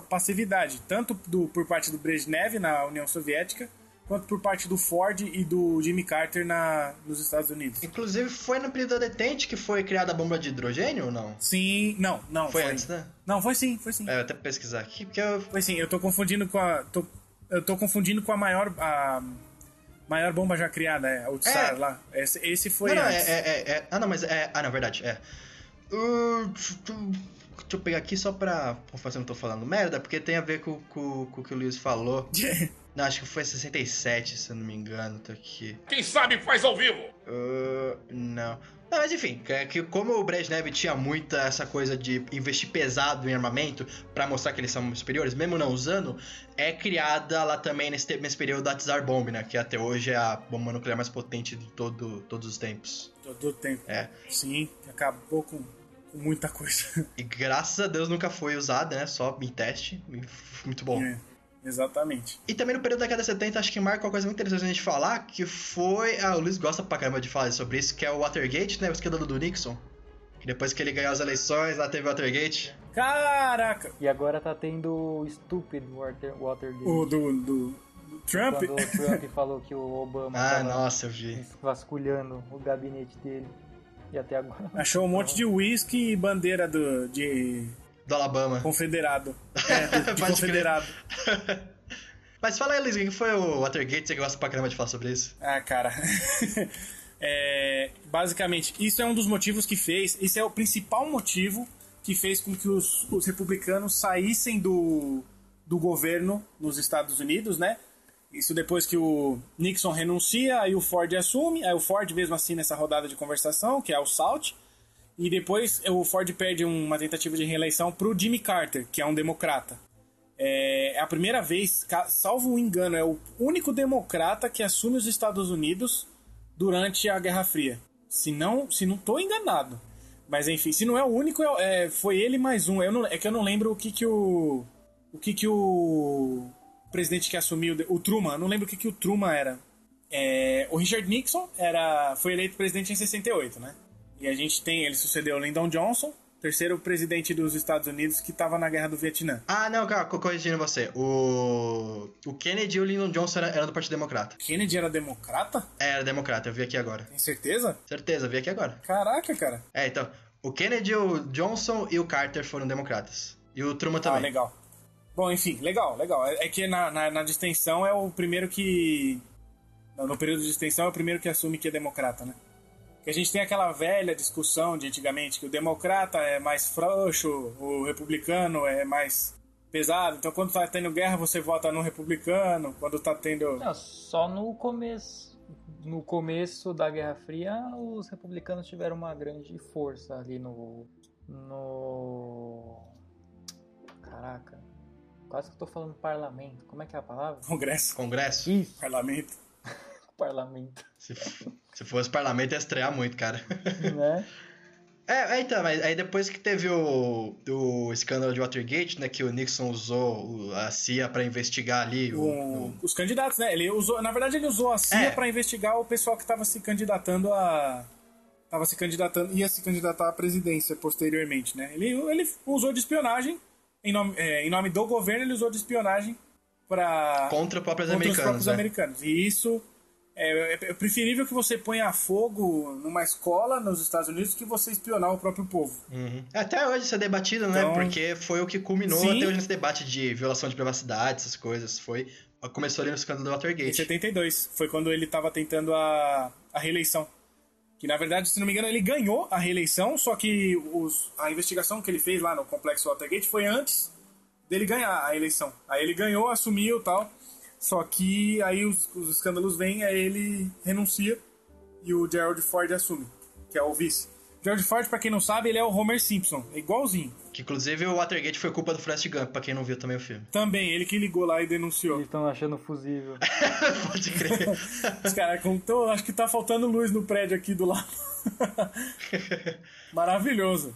passividade, tanto do- por parte do Brezhnev na União Soviética, quanto por parte do Ford e do Jimmy Carter na, nos Estados Unidos. Inclusive, foi no período da detente que foi criada a bomba de hidrogênio ou não? Sim, não, não. Foi antes, né? Não, foi sim, foi sim. É, eu até pesquisar aqui, porque eu. Foi sim, eu tô confundindo com a. tô- eu tô confundindo com a maior. A maior bomba já criada, é, o Tsar É. lá. Esse, esse foi não, não, é, antes. é, é, é- Ah, não, mas é. Ah, não, verdade, é. Uh, Deixa eu pegar aqui só pra confessar que eu não tô falando merda, porque tem a ver com, com, com o que o Luiz falou. *laughs* Não, acho que foi 67, se eu não me engano, tá aqui. Quem sabe faz ao vivo. Uh, não. Não, mas enfim, é que como o Brezhnev tinha muita essa coisa de investir pesado em armamento pra mostrar que eles são superiores, mesmo não usando, é criada lá também nesse, nesse período a Tsar Bomb, né? Que até hoje é a bomba nuclear mais potente de todo, todos os tempos. Todo o tempo. É. Sim, acabou com muita coisa. *laughs* E graças a Deus nunca foi usada, né? Só em teste. Muito bom. É, exatamente. E também no período da década de 70, acho que marca uma coisa muito interessante a gente falar, que foi. Ah, o Luiz gosta pra caramba de falar sobre isso, que é o Watergate, né? O escândalo do Nixon. Que depois que ele ganhou as eleições, lá teve o Watergate. Caraca! E agora tá tendo o Stupid Water, Watergate. O do, do, do Trump. Quando o Trump falou que o Obama Ah, tava nossa, eu vi. vasculhando o gabinete dele. E até agora. Achou um monte de uísque e bandeira do, de, Do Alabama. confederado. *laughs* É, do, confederado. *laughs* Mas fala aí, Luiz, o que foi o Watergate? Você gosta pra caramba de falar sobre isso? Ah, cara. *laughs* É, basicamente, isso é um dos motivos que fez. Isso é o principal motivo que fez com que os, os republicanos saíssem do, do governo nos Estados Unidos, né? Isso depois que o Nixon renuncia, aí o Ford assume, aí o Ford mesmo assina essa rodada de conversação, que é o SALT, e depois o Ford perde uma tentativa de reeleição pro Jimmy Carter, que é um democrata. É é a primeira vez, salvo um engano, é o único democrata que assume os Estados Unidos durante a Guerra Fria. Se não, se não tô enganado. Mas enfim, se não é o único, é- é, foi ele mais um. Não- é que eu não lembro o que que o o que que o presidente que assumiu, o Truman, não lembro o que que o Truman era. É, o Richard Nixon era foi eleito presidente em 68, né? E a gente tem, ele sucedeu o Lyndon Johnson, terceiro presidente dos Estados Unidos que estava na Guerra do Vietnã. Ah, não, cara, co- corrigindo você. O, o Kennedy e o Lyndon Johnson era, era do Partido Democrata. Kennedy era democrata? É, era democrata, eu vi aqui agora. Tem certeza? Certeza, eu vi aqui agora. Caraca, cara. É, então, o Kennedy, o Johnson e o Carter foram democratas. E o Truman Ah, também. legal. Bom, enfim, legal, legal. É é que na, na, na distensão é o primeiro que. No período de extensão é o primeiro que assume que é democrata, né? Que a gente tem aquela velha discussão de antigamente que o democrata é mais frouxo, o republicano é mais pesado. Então quando tá tendo guerra você vota no republicano, quando tá tendo. Não, só no começo. No começo da Guerra Fria, os republicanos tiveram uma grande força ali no. No. Caraca. Quase que eu tô falando parlamento. Como é que é a palavra? Congresso, Congresso. Isso, parlamento. *laughs* parlamento. Se, se fosse parlamento, ia estrear muito, cara. né? *laughs* É, é, então, mas aí depois que teve o, o escândalo de Watergate, né, que o Nixon usou a CIA pra investigar ali o, O- os candidatos, né? Ele usou, na verdade, ele usou a CIA É. pra investigar o pessoal que tava se candidatando a tava se candidatando ia se candidatar à presidência posteriormente, né? Ele, ele usou de espionagem em nome, é, em nome do governo, ele usou de espionagem para contra próprios contra os americanos, próprios né? americanos. E isso é, é preferível que você ponha fogo numa escola nos Estados Unidos que você espionar o próprio povo. Uhum. Até hoje isso é debatido, né? Então- Porque foi o que culminou Sim. até hoje nesse debate de violação de privacidade, essas coisas. Foi. Começou ali no escândalo do Em Watergate. 72. Foi quando ele estava tentando a, a reeleição. Que na verdade, se não me engano, ele ganhou a reeleição, só que os, a investigação que ele fez lá no complexo Watergate foi antes dele ganhar a eleição. Aí ele ganhou, assumiu tal. Só que aí os, os escândalos vêm, aí ele renuncia e o Gerald Ford assume, que é o vice. Gerald Ford, pra quem não sabe, ele é o Homer Simpson, é igualzinho. Que inclusive o Watergate foi culpa do Forrest Gump, pra quem não viu também o filme. Também, ele que ligou lá e denunciou. Eles estão achando fusível. *laughs* Pode crer. *laughs* Os caras, então, acho que tá faltando luz no prédio aqui do lado. *laughs* Maravilhoso.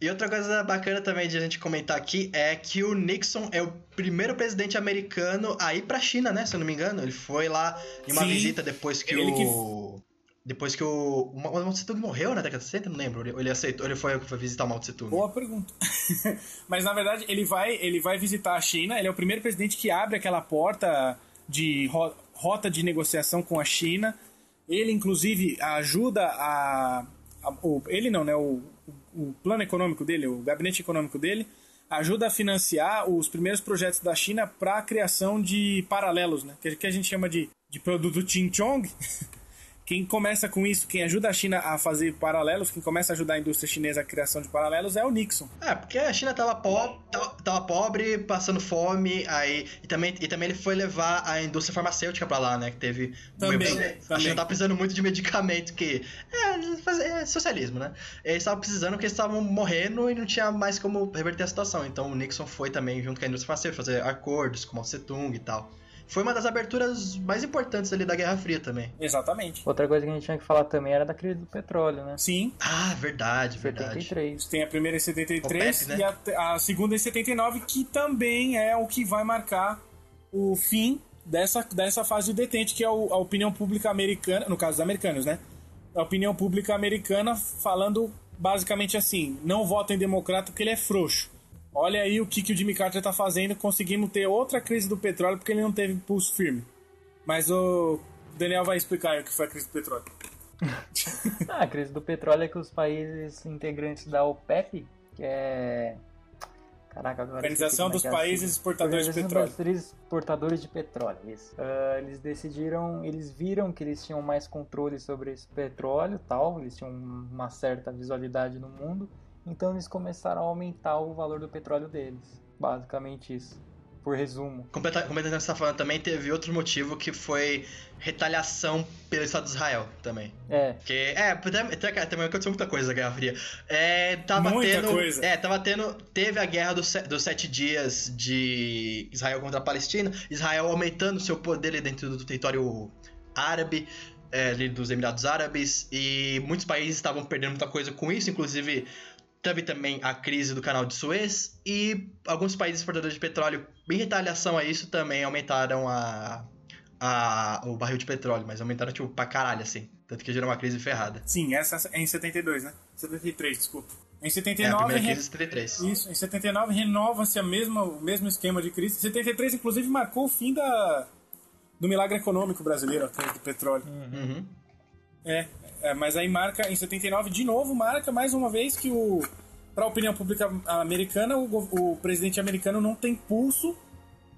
E outra coisa bacana também de a gente comentar aqui é que o Nixon é o primeiro presidente americano a ir pra China, né? Se eu não me engano. Ele foi lá em uma Sim. visita depois que Ele o. Depois que o. O Mao Tse Tung morreu na década de 60, não lembro. Ele- aceitou, ele foi, foi visitar o Mao Tse Tung. Boa pergunta. *laughs* Mas na verdade, ele vai, ele vai visitar a China. Ele é o primeiro presidente que abre aquela porta de ro- rota de negociação com a China. Ele, inclusive, ajuda a. a- o, ele não, né? O, o plano econômico dele, o gabinete econômico dele, ajuda a financiar os primeiros projetos da China para a criação de paralelos, né? Que, que a gente chama de, de produto Ching-Chong. *laughs* Quem começa com isso, quem ajuda a China a fazer paralelos, quem começa a ajudar a indústria chinesa a criação de paralelos é o Nixon. É, porque a China tava, po pobre, passando fome, aí. E também, e também ele foi levar a indústria farmacêutica pra lá, né? Que teve. Também, a também. China tá precisando muito de medicamento, que. É, é socialismo, né? Eles estavam precisando porque eles estavam morrendo e não tinha mais como reverter a situação. Então o Nixon foi também, junto com a indústria farmacêutica, fazer acordos com o Mao Tse Tung e tal. Foi uma das aberturas mais importantes ali da Guerra Fria também. Exatamente. Outra coisa que a gente tinha que falar também era da crise do petróleo, né? Sim, Ah, verdade, verdade. 73. tem a primeira em 73 OPEP, né? e a, a segunda em 79, que também é o que vai marcar o fim dessa, dessa fase de detente, que é o- a opinião pública americana, no caso dos americanos, né? A opinião pública americana falando basicamente assim: não votem democrata porque ele é frouxo. Olha aí o que, que o Jimmy Carter tá fazendo, conseguindo ter outra crise do petróleo porque ele não teve pulso firme. Mas o Daniel vai explicar aí o que foi a crise do petróleo. *laughs* Ah, a crise do petróleo é que os países integrantes da OPEP que é. Caraca, agora. Organização dos é Países Exportadores de Petróleo. Dos países exportadores de petróleo, isso. Uh, eles decidiram, eles viram que eles tinham mais controle sobre esse petróleo tal, eles tinham uma certa visualidade no mundo, então eles começaram a aumentar o valor do petróleo deles. Basicamente isso por resumo. Completamente você está falando também, teve outro motivo que foi retaliação pelo Estado de Israel também. É. Que, é, também aconteceu muita coisa na Guerra Fria. É, tava muita tendo. Coisa. É, tava tendo. Teve a guerra dos, dos sete dias de Israel contra a Palestina. Israel aumentando seu poder dentro do território árabe. É, dos Emirados Árabes e muitos países estavam perdendo muita coisa com isso, inclusive Teve também a crise do canal de Suez e alguns países exportadores de petróleo, em retaliação a isso, também aumentaram a, a, o barril de petróleo, mas aumentaram tipo pra caralho, assim. Tanto que gerou uma crise ferrada. Sim, essa é em 72, né? 73, desculpa. Em 79, é, a crise re... 73. Isso, em 79 renova-se o mesmo esquema de crise. 73, inclusive, marcou o fim da, do milagre econômico brasileiro, a crise do petróleo. Uhum. É, é, mas aí marca, em 79, de novo, marca mais uma vez que o. Para a opinião pública americana, o, o presidente americano não tem pulso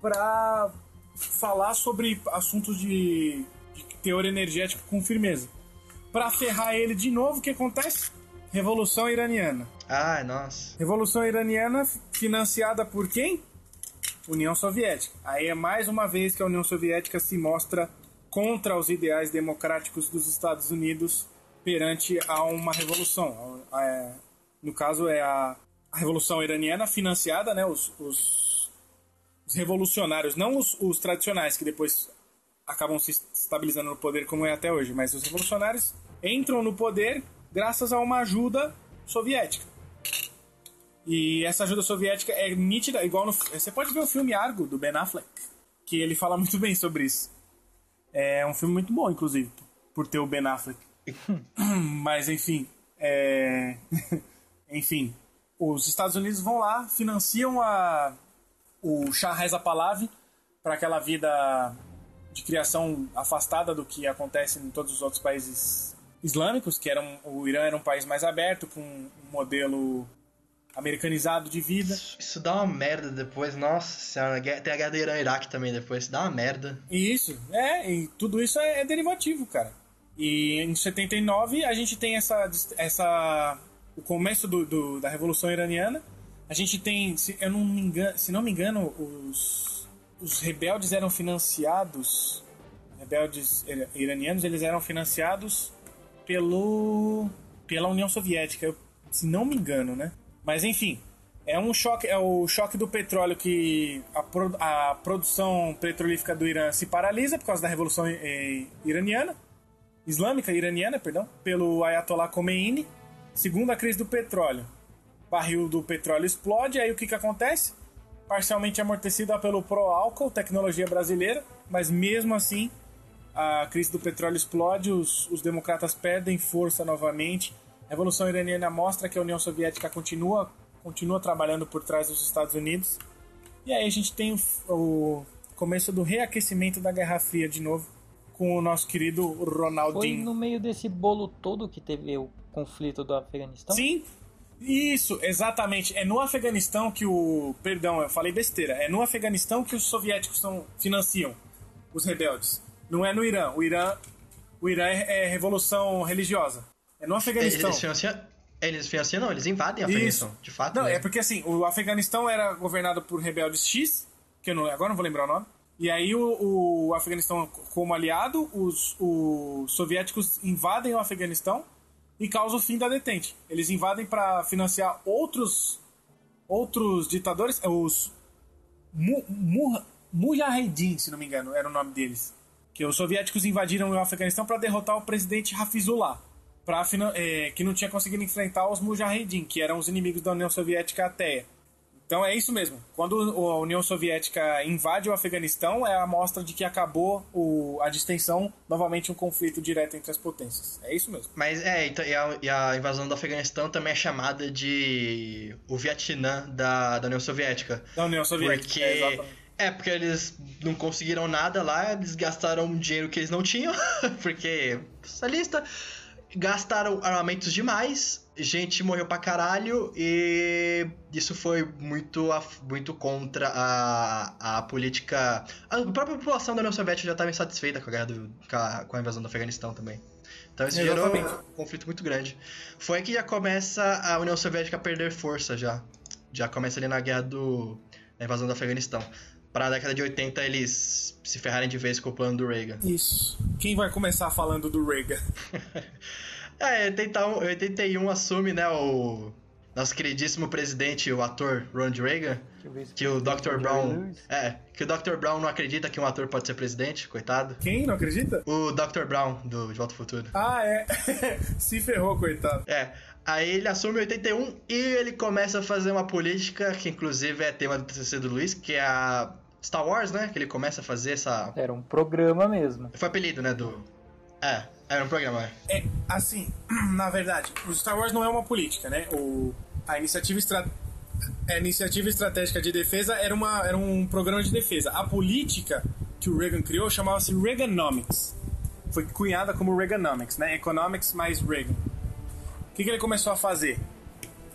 para falar sobre assuntos de, de teoria energética com firmeza. Para ferrar ele de novo, o que acontece? Revolução Iraniana. Ai, nossa. Revolução Iraniana financiada por quem? União Soviética. Aí é mais uma vez que a União Soviética se mostra contra os ideais democráticos dos Estados Unidos perante a uma revolução. É, no caso, é a, a Revolução Iraniana financiada, né, os, os, os revolucionários, não os, os, tradicionais que depois acabam se estabilizando no poder como é até hoje, mas os revolucionários entram no poder graças a uma ajuda soviética. E essa ajuda soviética é nítida, igual no. Você pode ver o filme Argo, do Ben Affleck, que ele fala *laughs* muito bem sobre isso. É um filme muito bom, inclusive, por ter o Ben Affleck. *coughs* Mas enfim, é... *laughs* enfim, os Estados Unidos vão lá, financiam a o Shah Reza Pahlavi para aquela vida de criação afastada do que acontece em todos os outros países islâmicos, que eram, o Irã era um país mais aberto, com um modelo americanizado de vida. Isso, isso, dá uma merda depois, nossa senhora. Tem a guerra do Irã e Iraque também depois, isso dá uma merda. Isso, é, e tudo isso é, é derivativo, cara. E em 79 a gente tem essa, essa o começo do, do, da Revolução Iraniana. A gente tem, se eu não me engano, se não me engano, os, os rebeldes eram financiados, rebeldes iranianos, eles eram financiados pelo pela União Soviética, se não me engano, né? Mas enfim, é um choque, é o choque do petróleo que a, a produção petrolífica do Irã se paralisa por causa da Revolução eh, Iraniana islâmica iraniana, perdão, pelo Ayatollah Khomeini, segundo a crise do petróleo. O barril do petróleo explode, aí o que, que acontece? Parcialmente amortecida pelo pró-álcool, tecnologia brasileira, mas mesmo assim a crise do petróleo explode, os, os democratas perdem força novamente. A Revolução Iraniana mostra que a União Soviética continua, continua trabalhando por trás dos Estados Unidos. E aí a gente tem o, o começo do reaquecimento da Guerra Fria de novo, com o nosso querido Ronaldinho. Foi no meio desse bolo todo que teve o conflito do Afeganistão? Sim, isso, exatamente. É no Afeganistão que o. Perdão, eu falei besteira. É no Afeganistão que os soviéticos são, financiam os rebeldes. Não é no Irã. O Irã, o Irã é, é revolução religiosa. É no Afeganistão. Eles financiam, eles financiam, não, eles invadem o Afeganistão, de fato. Não, mesmo. é porque assim, o Afeganistão era governado por rebeldes X, que eu não, agora não vou lembrar o nome. E aí o, o Afeganistão, como aliado, os, os soviéticos invadem o Afeganistão e causam o fim da detente. Eles invadem para financiar outros outros ditadores, os Mu, Mu, Mujahedin, se não me engano, era o nome deles. Que os soviéticos invadiram o Afeganistão para derrotar o presidente Hafizullah, pra, é, que não tinha conseguido enfrentar os Mujahedin, que eram os inimigos da União Soviética até então é isso mesmo. Quando a União Soviética invade o Afeganistão, é a amostra de que acabou o, a distensão, novamente um conflito direto entre as potências. É isso mesmo. Mas é, então, e, a, e a invasão do Afeganistão também é chamada de o Vietnã da, da União Soviética. Da União Soviética, porque... é, é, porque eles não conseguiram nada lá, eles gastaram dinheiro que eles não tinham, *laughs* porque socialista. gastaram armamentos demais, gente morreu pra caralho e isso foi muito, muito contra a, a política. A própria população da União Soviética já estava insatisfeita com a, guerra do, com, a, com a invasão do Afeganistão também. Então isso Exatamente. gerou um conflito muito grande. Foi que já começa a União Soviética a perder força já. Já começa ali na guerra do. na invasão do Afeganistão. Para a década de 80 eles se ferrarem de vez com o plano do Reagan. Isso. Quem vai começar falando do Reagan? *laughs* é, 81, 81 assume, né, o nosso queridíssimo presidente, o ator Ronald Reagan, que o Dr. Brown. É, que o Dr. Brown não acredita que um ator pode ser presidente, coitado. Quem não acredita? O Dr. Brown, do De Volta ao Futuro. Ah, é. *laughs* Se ferrou, coitado. É. Aí ele assume em 81 e ele começa a fazer uma política que, inclusive, é tema do TCC do Luiz, que é a Star Wars, né? Que ele começa a fazer essa. Era um programa mesmo. Foi apelido, né? Do. É, era um programa. É, assim, *clears throat* na verdade, o Star Wars não é uma política, né? O, a iniciativa estratégica a iniciativa estratégica de defesa era, uma, era um programa de defesa. A política que o Reagan criou chamava-se Reaganomics. Foi cunhada como Reaganomics, né? Economics mais Reagan. O que, que ele começou a fazer?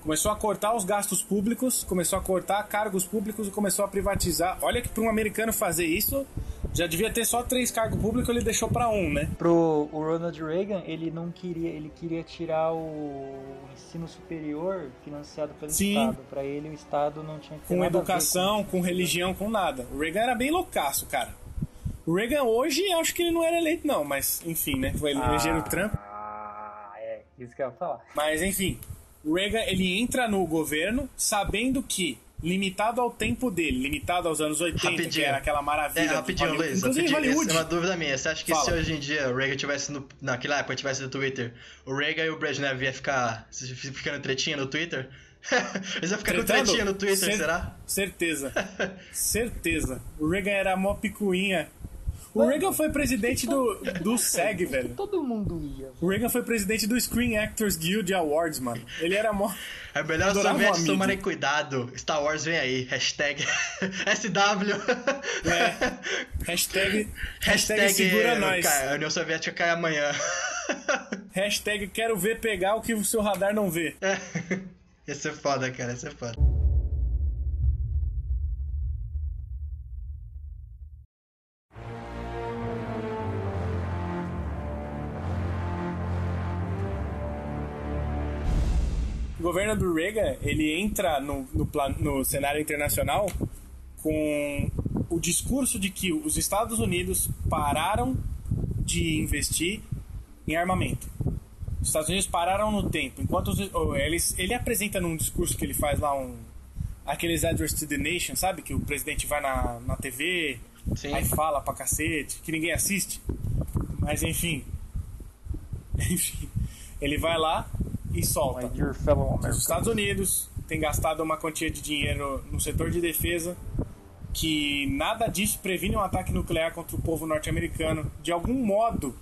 Começou a cortar os gastos públicos, começou a cortar cargos públicos e começou a privatizar. Olha que para um americano fazer isso, já devia ter só três cargos públicos, ele deixou para um, né? Pro o Ronald Reagan, ele não queria, ele queria tirar o ensino superior financiado pelo Sim. Estado. Para ele o Estado não tinha que ter Com educação, com... com religião, com nada. O Reagan era bem loucaço, cara. O Reagan hoje, acho que ele não era eleito não, mas enfim, né? Foi ele eleger o Trump. Ah, é, isso que eu ia falar. Mas enfim, o Reagan ele entra no governo sabendo que limitado ao tempo dele, limitado aos anos 80, rapidinho. que era aquela maravilha. É, rapidinho, Luiz. Inclusive Hollywood. É uma dúvida minha. Você acha que Fala. se hoje em dia o Reagan tivesse no, naquela época tivesse no Twitter, o Reagan e o Brezhnev ia ficar ficando tretinha no Twitter? *laughs* Eles iam ficar Tretando? com tretinha no Twitter, Cer será? Certeza. *laughs* Certeza. O Reagan era mó picuinha o Reagan foi presidente do, do SEG, velho. Todo mundo ia. O Reagan foi presidente do Screen Actors Guild Awards, mano. Ele era mó. É melhor os soviéticos tomarem cuidado. Star Wars vem aí. Hashtag *laughs* SW. É. Hashtag, hashtag, hashtag segura nós. A União Soviética cai amanhã. Hashtag quero ver pegar o que o seu radar não vê. É. Esse é foda, cara. Esse é foda. Governo do Reagan ele entra no, no, no cenário internacional com o discurso de que os Estados Unidos pararam de investir em armamento. Os Estados Unidos pararam no tempo. Enquanto os, eles, ele apresenta num discurso que ele faz lá um aqueles address to the nation, sabe que o presidente vai na, na TV, Sim. aí fala pra cacete, que ninguém assiste. Mas enfim, *laughs* enfim, ele vai lá e solta. Os Estados Unidos têm gastado uma quantia de dinheiro no setor de defesa que nada disso previne um ataque nuclear contra o povo norte-americano. De algum modo,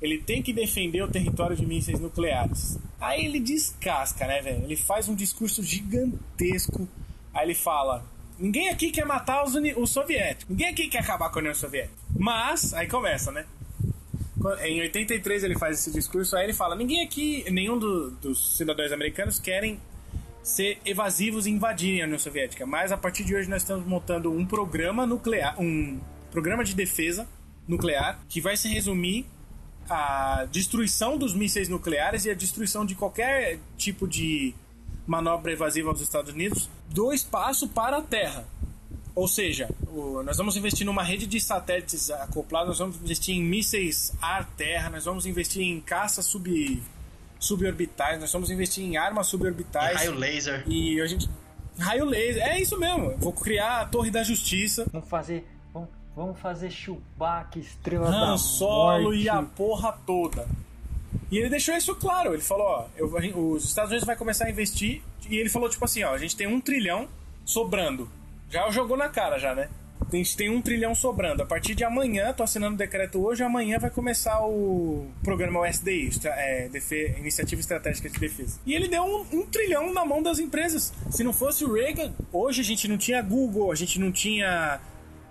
ele tem que defender o território de mísseis nucleares. Aí ele descasca, né, velho? Ele faz um discurso gigantesco. Aí ele fala: Ninguém aqui quer matar os, os soviéticos. Ninguém aqui quer acabar com a União Soviética. Mas, aí começa, né? Em 83 ele faz esse discurso, aí ele fala: ninguém aqui, nenhum do, dos cidadãos americanos querem ser evasivos e invadirem a União Soviética. Mas a partir de hoje nós estamos montando um programa nuclear, um programa de defesa nuclear que vai se resumir à destruição dos mísseis nucleares e a destruição de qualquer tipo de manobra evasiva aos Estados Unidos do espaço para a Terra. Ou seja, o, nós vamos investir numa rede de satélites acoplados, nós vamos investir em mísseis ar-terra, nós vamos investir em caças sub, suborbitais, nós vamos investir em armas suborbitais. E raio laser. E a gente. Raio laser, é isso mesmo. Vou criar a Torre da Justiça. Vamos fazer. Vamos, vamos fazer Chewbacca, Estrela Han da Solo morte. e a porra toda. E ele deixou isso claro. Ele falou: ó, eu, os Estados Unidos vai começar a investir. E ele falou, tipo assim: ó, a gente tem um trilhão sobrando já jogou na cara, já, né? A gente tem um trilhão sobrando. A partir de amanhã, tô assinando o decreto hoje, amanhã vai começar o programa USDI, é, Iniciativa Estratégica de Defesa. E ele deu um, um, trilhão na mão das empresas. Se não fosse o Reagan, hoje a gente não tinha Google, a gente não tinha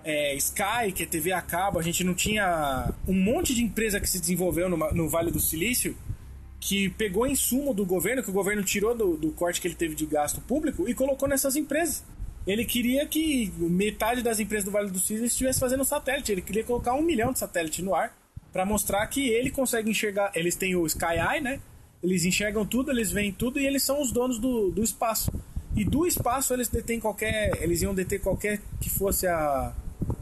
é, Sky, que é TV a cabo, a gente não tinha um monte de empresa que se desenvolveu no, no Vale do Silício que pegou insumo do governo, que o governo tirou do, do corte que ele teve de gasto público e colocou nessas empresas. Ele queria que metade das empresas do Vale do Silício estivesse fazendo satélite. Ele queria colocar um milhão de satélites no ar para mostrar que ele consegue enxergar. Eles têm o Sky Eye, né? Eles enxergam tudo, eles veem tudo e eles são os donos do, do espaço. E do espaço eles detêm qualquer. Eles iam deter qualquer que fosse a,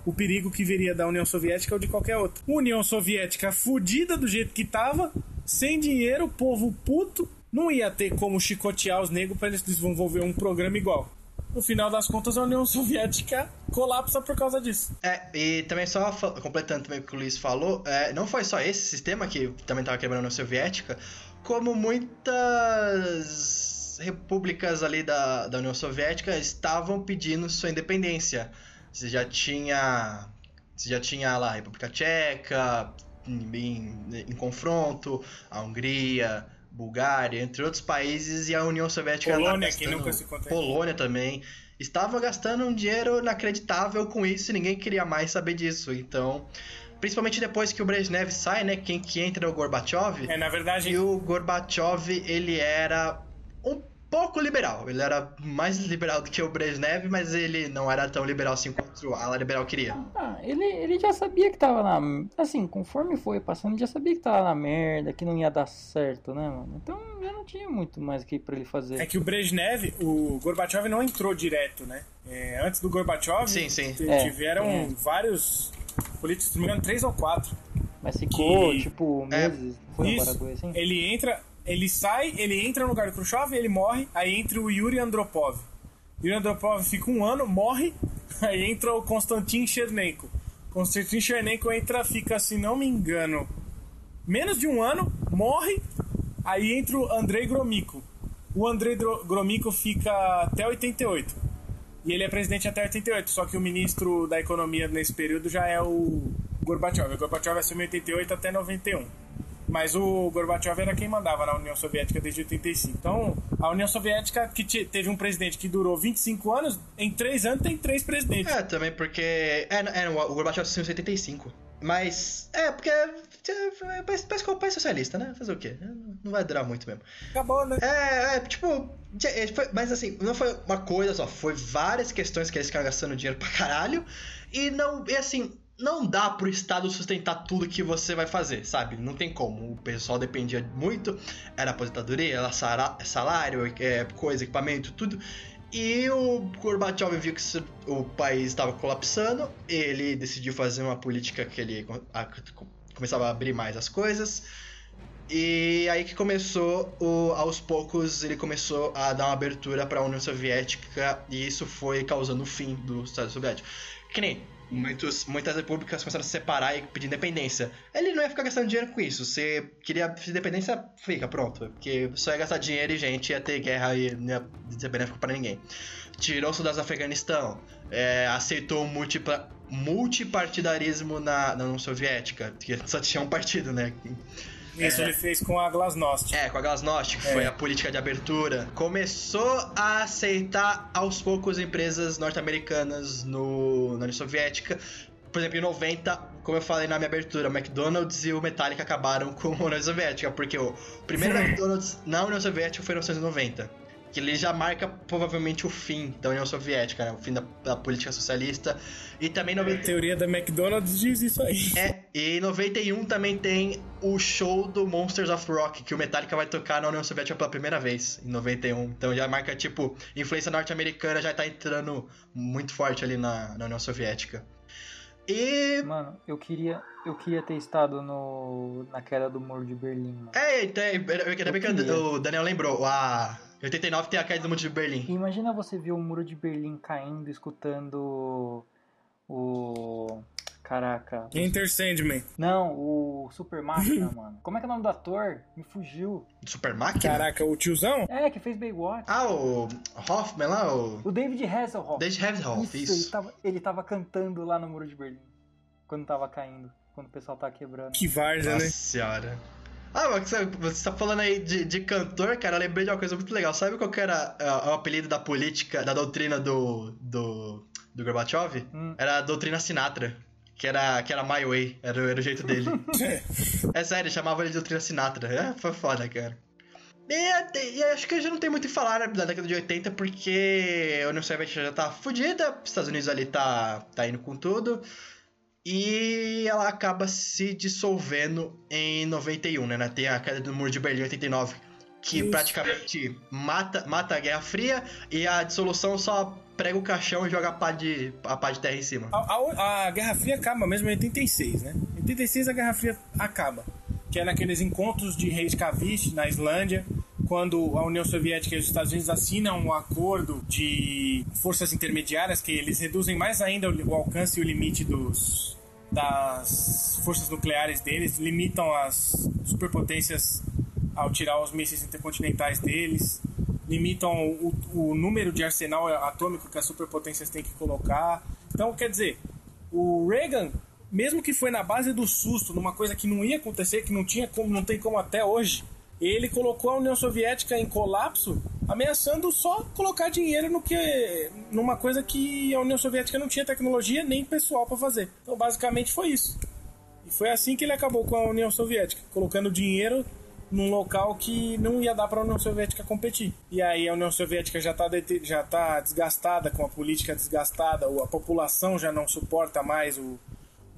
o perigo que viria da União Soviética ou de qualquer outro. União Soviética fudida do jeito que tava, sem dinheiro, povo puto, não ia ter como chicotear os negros para eles desenvolver um programa igual. No final das contas, a União Soviética colapsa por causa disso. É, e também só completando também o que o Luiz falou, é, não foi só esse sistema que também estava quebrando a União Soviética, como muitas repúblicas ali da, da União Soviética estavam pedindo sua independência. Você já tinha. Você já tinha lá a República Tcheca em, em confronto, a Hungria, Bulgária, entre outros países, e a União Soviética Polônia, gastando, que nunca se Polônia também. Estava gastando um dinheiro inacreditável com isso e ninguém queria mais saber disso. Então, principalmente depois que o Brezhnev sai, né? Quem que entra é o Gorbachev. É, na verdade. E o Gorbachev, ele era um pouco liberal. Ele era mais liberal do que o Brezhnev, mas ele não era tão liberal assim quanto a ala liberal queria. Ah, ele, ele já sabia que tava na. Assim, conforme foi passando, ele já sabia que tava na merda, que não ia dar certo, né, mano? Então já não tinha muito mais o que pra ele fazer. É que o Brezhnev, o Gorbachev não entrou direto, né? É, antes do Gorbachev, sim, sim. tiveram é, é. vários políticos, se não me engano, três ou quatro. Mas ficou, que... tipo, meses. É, foi isso, um assim? Ele entra ele sai, ele entra no lugar do Khrushchev, ele morre, aí entra o Yuri Andropov. Yuri Andropov fica um ano, morre, *laughs* aí entra o Konstantin Chernenko. Konstantin Chernenko entra, fica, se não me engano, menos de um ano, morre, aí entra o Andrei Gromyko. O Andrei Gromyko fica até 88. E ele é presidente até 88, só que o ministro da economia nesse período já é o Gorbachev. O Gorbachev assumiu 88 até 91. Mas o Gorbachev era quem mandava na União Soviética desde 85. Então, a União Soviética, que teve um presidente que durou 25 anos, em 3 anos tem 3 presidentes. É, também porque. É, é o Gorbachev assumiu em 75. Mas. É, porque. É, parece, parece que é o país socialista, né? Fazer o quê? Não vai durar muito mesmo. Acabou, né? É, é tipo. Foi, mas assim, não foi uma coisa só, foi várias questões que eles ficaram gastando dinheiro pra caralho. E não. E assim, não dá pro Estado sustentar tudo que você vai fazer, sabe? Não tem como. O pessoal dependia muito, era aposentadoria, era salário, é, coisa, equipamento, tudo. E o Gorbachev viu que o país estava colapsando, ele decidiu fazer uma política que ele começava a abrir mais as coisas. E aí que começou, o, aos poucos, ele começou a dar uma abertura para a União Soviética e isso foi causando o fim do Estado Soviético. Que nem muitos, muitas repúblicas começaram a se separar e pedir independência. Ele não ia ficar gastando dinheiro com isso. Se queria independência, fica, pronto. Porque só ia gastar dinheiro e gente, ia ter guerra e não ia ser benéfico para ninguém. Tirou os soldados do Afeganistão, é, aceitou multipla, multipartidarismo na, na União Soviética, que só tinha um partido, né? Isso é. ele fez com a Glasnost. É, com a Glasnost, que é. foi a política de abertura. Começou a aceitar aos poucos empresas norte-americanas no, na União Soviética. Por exemplo, em 90, como eu falei na minha abertura, o McDonald's e o Metallica acabaram com a União Soviética, porque o primeiro McDonald's na União Soviética foi em 1990 que ele já marca provavelmente o fim da União Soviética, né? o fim da, da política socialista. E também... 90... A teoria da McDonald's diz isso aí. É, e em 91 também tem o show do Monsters of Rock, que o Metallica vai tocar na União Soviética pela primeira vez, em 91. Então já marca, tipo, influência norte-americana já tá entrando muito forte ali na, na União Soviética. E. Mano, eu queria, eu queria ter estado no, na queda do muro de Berlim. Mano. É, tem, ainda bem que o Daniel lembrou. A, em 89 tem a queda do muro de Berlim. Imagina você ver o muro de Berlim caindo, escutando o. Caraca. Enter Sandman. Não, o Super Máquina, *laughs* mano. Como é que é o nome do ator? Me fugiu. Super Máquina? Caraca, o tiozão? É, que fez Baywatch. Ah, o Hoffman lá, o... O David Hasselhoff. David Hasselhoff, isso. isso. Ele, tava, ele tava cantando lá no Muro de Berlim. Quando tava caindo. Quando o pessoal tava quebrando. Que várzea, né? Nossa senhora. Ah, mas você tá falando aí de, de cantor, cara, eu lembrei de uma coisa muito legal. Sabe qual que era uh, o apelido da política, da doutrina do, do, do Gorbachev? Hum. Era a doutrina Sinatra. Que era, que era My Way, era, era o jeito dele. *laughs* é sério, chamava ele de Doutrina Sinatra. É, foi foda, cara. E, e, acho que já não tem muito o que falar né, da década de 80, porque a União Soviética já tá fodida, os Estados Unidos ali tá, tá indo com tudo. E ela acaba se dissolvendo em 91, né? Tem a queda do Muro de Berlim em 89, que Isso. praticamente mata, mata a Guerra Fria, e a dissolução só prega o caixão e joga a pá de, a pá de terra em cima. A, a, a Guerra Fria acaba mesmo em 86, né? Em 86 a Guerra Fria acaba que é naqueles encontros de Reykjavik, na Islândia, quando a União Soviética e os Estados Unidos assinam um acordo de forças intermediárias que eles reduzem mais ainda o alcance e o limite dos das forças nucleares deles, limitam as superpotências ao tirar os mísseis intercontinentais deles, limitam o, o número de arsenal atômico que as superpotências têm que colocar. Então, quer dizer, o Reagan mesmo que foi na base do susto, numa coisa que não ia acontecer, que não tinha como, não tem como até hoje, ele colocou a União Soviética em colapso, ameaçando só colocar dinheiro no que numa coisa que a União Soviética não tinha tecnologia nem pessoal para fazer. Então, basicamente foi isso. E foi assim que ele acabou com a União Soviética, colocando dinheiro num local que não ia dar para a União Soviética competir. E aí a União Soviética já está já tá desgastada, com a política desgastada, a população já não suporta mais o,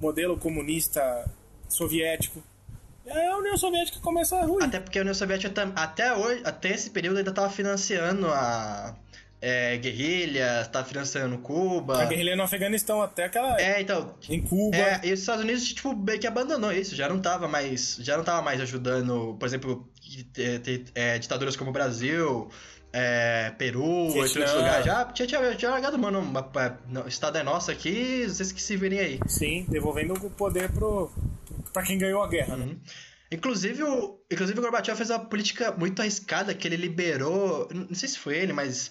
modelo comunista soviético. Aí a União Soviética começa a ruir. Até porque a União Soviética até hoje, até esse período ainda estava financiando a é, guerrilha, estava financiando Cuba. A guerrilha no Afeganistão até aquela É, então, em Cuba. É, e os Estados Unidos tipo meio que abandonou isso, já não estava mais, já não tava mais ajudando, por exemplo, é, ditaduras como o Brasil, é, Peru, outros lugares. Já tinha, tinha, tinha largado, mano, o estado é nosso aqui, vocês que se virem aí. Sim, devolvendo o poder pro, pra quem ganhou a guerra, né? uhum. né? Inclusive o, inclusive o Gorbachev fez uma política muito arriscada que ele liberou. Não sei se foi ele, mas.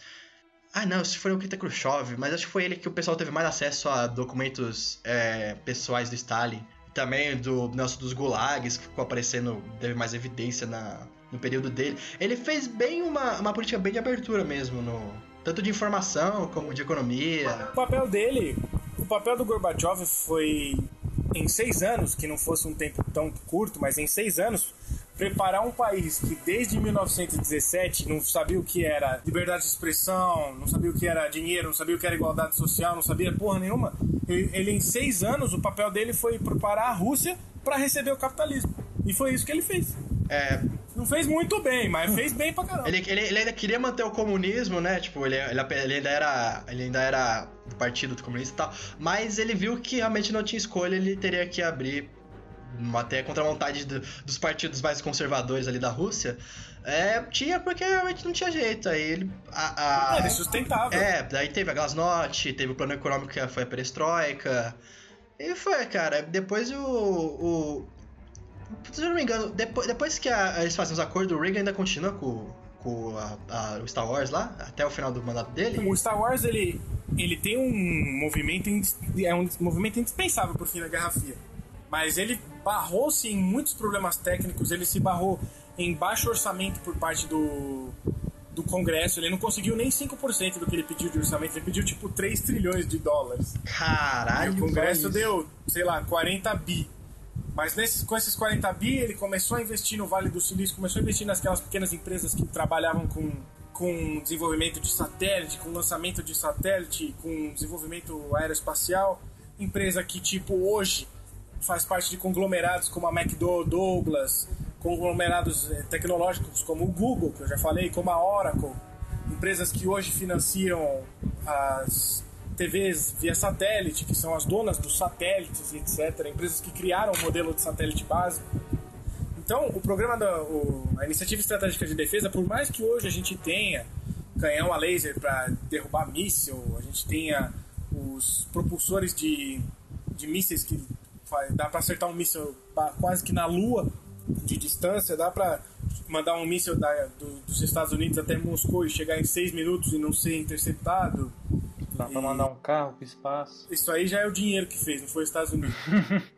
Ah, não, se foi o Nikita Khrushchev, mas acho que foi ele que o pessoal teve mais acesso a documentos é, pessoais do Stalin. Também do nosso dos gulags, que ficou aparecendo, teve mais evidência na, no período dele. Ele fez bem uma, uma política bem de abertura mesmo, no, tanto de informação como de economia. O papel dele, o papel do Gorbachev foi em seis anos, que não fosse um tempo tão curto, mas em seis anos, preparar um país que desde 1917 não sabia o que era liberdade de expressão, não sabia o que era dinheiro, não sabia o que era igualdade social, não sabia porra nenhuma. Ele, ele em seis anos, o papel dele foi preparar a Rússia para receber o capitalismo. E foi isso que ele fez. É, não fez muito bem, mas fez bem pra caramba. Ele, ele, ele ainda queria manter o comunismo, né? Tipo, ele, ele, ele, ainda era. Ele ainda era do partido comunista e tal. Mas ele viu que realmente não tinha escolha, ele teria que abrir até contra a vontade do, dos partidos mais conservadores ali da Rússia. É, tinha porque realmente não tinha jeito. Aí ele. A, a, ele sustentável. É, daí teve a Glasnost, teve o plano econômico que foi a perestroika. E foi, cara. Depois o, o, se eu não me engano, depois, depois que a, eles fazem os acordos, o Reagan ainda continua com, com a, a, o Star Wars lá, até o final do mandato dele? O Star Wars, ele, ele tem um movimento, é um movimento indispensável pro fim da Guerra Fria. Mas ele barrou-se em muitos problemas técnicos, ele se barrou em baixo orçamento por parte do, do Congresso. Ele não conseguiu nem 5% do que ele pediu de orçamento. Ele pediu tipo 3 trilhões de dólares. Caralho! E o Congresso deu, sei lá, 40 bi. Mas nesses, com esses 40 bi, ele começou a investir no Vale do Silício, começou a investir naquelas pequenas empresas que trabalhavam com, com desenvolvimento de satélite, com lançamento de satélite, com desenvolvimento aeroespacial. Empresa que, tipo, hoje faz parte de conglomerados como a McDonnell Douglas, conglomerados eh, tecnológicos como o Google, que eu já falei, como a Oracle. Empresas que hoje financiam as TVs via satélite, que são as donas dos satélites etc., empresas que criaram o modelo de satélite básico. Então, o programa da o, a Iniciativa Estratégica de Defesa, por mais que hoje a gente tenha canhão a laser para derrubar míssil, a gente tenha os propulsores de, de mísseis que dá para acertar um míssil quase que na lua de distância, dá para mandar um míssil da, do, dos Estados Unidos até Moscou e chegar em seis minutos e não ser interceptado. Dá pra mandar um carro pro espaço. Isso aí já é o dinheiro que fez, não foi os Estados Unidos.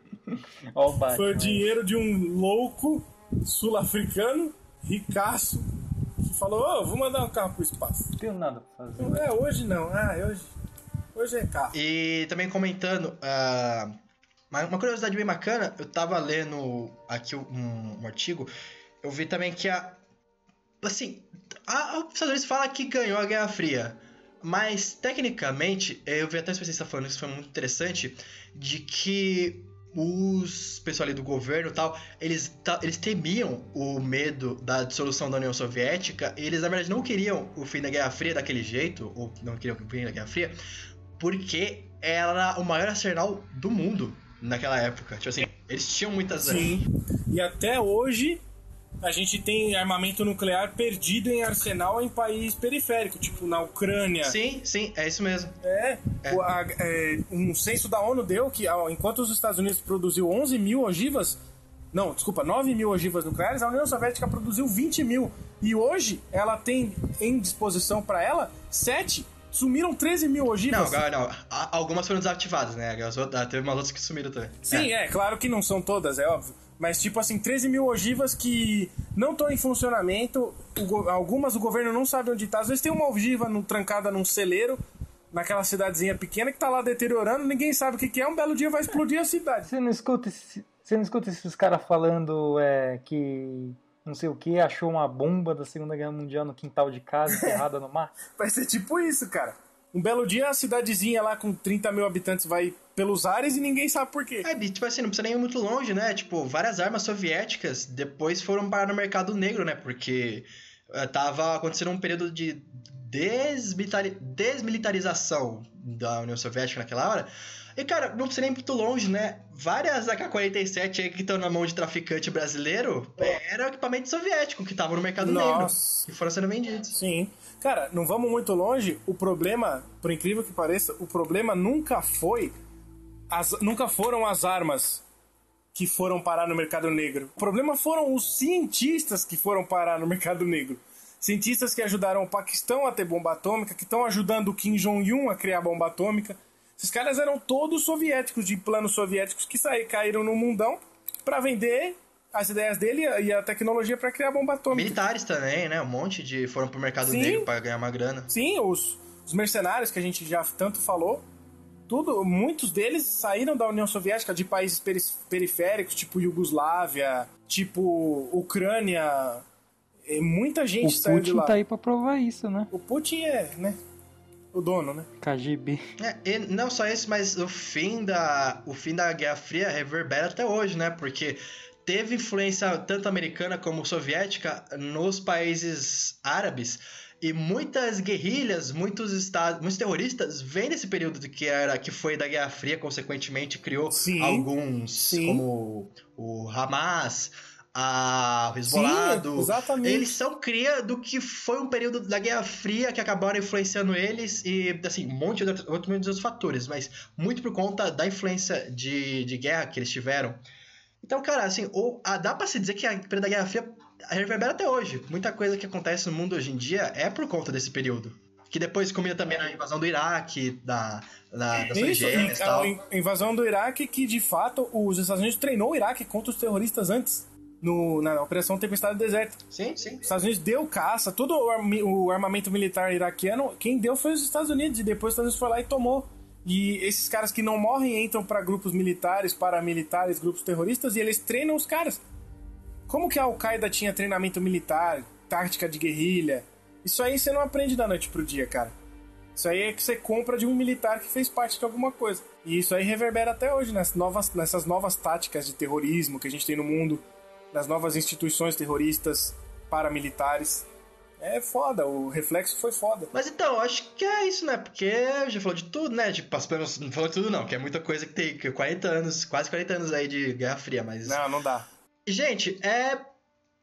*laughs* o Batman, foi o dinheiro de um louco sul-africano, ricaço, que falou, ô, oh, vou mandar um carro pro espaço. Não tenho nada pra fazer. Não, é, hoje não. Ah, hoje, hoje é carro. E também comentando, uh, Mas uma curiosidade bem bacana, eu tava lendo aqui um, um artigo, eu vi também que a. Assim, a, os Estados Unidos fala que ganhou a Guerra Fria. Mas, tecnicamente, eu vi até um especialista falando isso foi muito interessante, de que os pessoal ali do governo e tal, eles, eles temiam o medo da dissolução da União Soviética, eles na verdade não queriam o fim da Guerra Fria daquele jeito, ou não queriam o fim da Guerra Fria, porque era o maior arsenal do mundo naquela época. Tipo assim, eles tinham muitas Sim. E até hoje a gente tem armamento nuclear perdido em arsenal em país periférico, tipo na Ucrânia. Sim, sim, é isso mesmo. É, é. O, a, é um censo da ONU deu que enquanto os Estados Unidos produziu 11 mil ogivas, não, desculpa, 9 mil ogivas nucleares, a União Soviética produziu 20 mil. E hoje ela tem em disposição para ela 7 Sumiram 13 mil ogivas. Não, não. Algumas foram desativadas, né? Teve umas outras que sumiram também. Sim, é. é, claro que não são todas, é óbvio. Mas, tipo assim, 13 mil ogivas que não estão em funcionamento. O, algumas o governo não sabe onde está. Às vezes tem uma ogiva no, trancada num celeiro, naquela cidadezinha pequena que tá lá deteriorando, ninguém sabe o que, que é. Um belo dia vai explodir a cidade. Você não escuta, você não escuta esses caras falando é, que não sei o que, achou uma bomba da Segunda Guerra Mundial no quintal de casa, enterrada no mar? *laughs* Vai ser tipo isso, cara. Um belo dia a cidadezinha lá com 30 mil habitantes vai pelos ares e ninguém sabe por quê. É, tipo assim, não precisa nem ir muito longe, né? Tipo, várias armas soviéticas depois foram parar no mercado negro, né? Porque uh, tava acontecendo um período de desmilitarização da União Soviética naquela hora. E, cara, não precisa nem muito longe, né? Várias AK-47 aí que estão na mão de traficante brasileiro era equipamento soviético que tava no mercado Nossa. negro. E foram sendo vendidos. Sim. Cara, não vamos muito longe. O problema, por incrível que pareça, o problema nunca foi. As, nunca foram as armas que foram parar no mercado negro. O problema foram os cientistas que foram parar no mercado negro. Cientistas que ajudaram o Paquistão a ter bomba atômica, que estão ajudando o Kim Jong-un a criar bomba atômica esses caras eram todos soviéticos, de planos soviéticos que saí, caíram no mundão para vender as ideias dele e a tecnologia para criar bomba atômica. Militares também, né? Um monte de foram pro mercado Sim. negro para ganhar uma grana. Sim, os, os mercenários que a gente já tanto falou, tudo, muitos deles saíram da União Soviética de países periféricos, tipo Iugoslávia, tipo Ucrânia. E muita gente o saiu de lá. O Putin tá aí pra provar isso, né? O Putin é, né? O dono, né? KGB. É, não só isso, mas o fim da o fim da Guerra Fria reverbera até hoje, né? Porque teve influência tanto americana como soviética nos países árabes. E muitas guerrilhas, muitos estados, muitos terroristas vêm desse período que era que foi da Guerra Fria, consequentemente criou sim, alguns sim. como o Hamas, a Sim, exatamente. eles são cria do que foi um período da Guerra Fria que acabaram influenciando eles e, assim, um monte de outros, outros fatores, mas muito por conta da influência de, de guerra que eles tiveram. Então, cara, assim, ou, dá pra se dizer que a período da Guerra Fria reverbera até hoje. Muita coisa que acontece no mundo hoje em dia é por conta desse período. Que depois combina também na invasão do Iraque, da, da, das Isso, e tal. A invasão do Iraque que, de fato, os Estados Unidos treinou o Iraque contra os terroristas antes no, na Operação Tempestade do Deserto. Sim, sim. Os Estados Unidos deu caça, todo o, armamento militar iraquiano, quem deu foi os Estados Unidos, e depois os Estados Unidos foi lá e tomou. E esses caras que não morrem entram para grupos militares, paramilitares, grupos terroristas, e eles treinam os caras. Como que a Al-Qaeda tinha treinamento militar, tática de guerrilha? Isso aí você não aprende da noite pro dia, cara. Isso aí é que você compra de um militar que fez parte de alguma coisa. E isso aí reverbera até hoje nessas novas, nessas novas táticas de terrorismo que a gente tem no mundo das novas instituições terroristas paramilitares. É foda, o reflexo foi foda. Mas então, acho que é isso, né? Porque já falou de tudo, né? Tipo, não falou de tudo não, que é muita coisa que tem 40 anos, quase 40 anos aí de Guerra Fria, mas... Não, não dá. Gente, é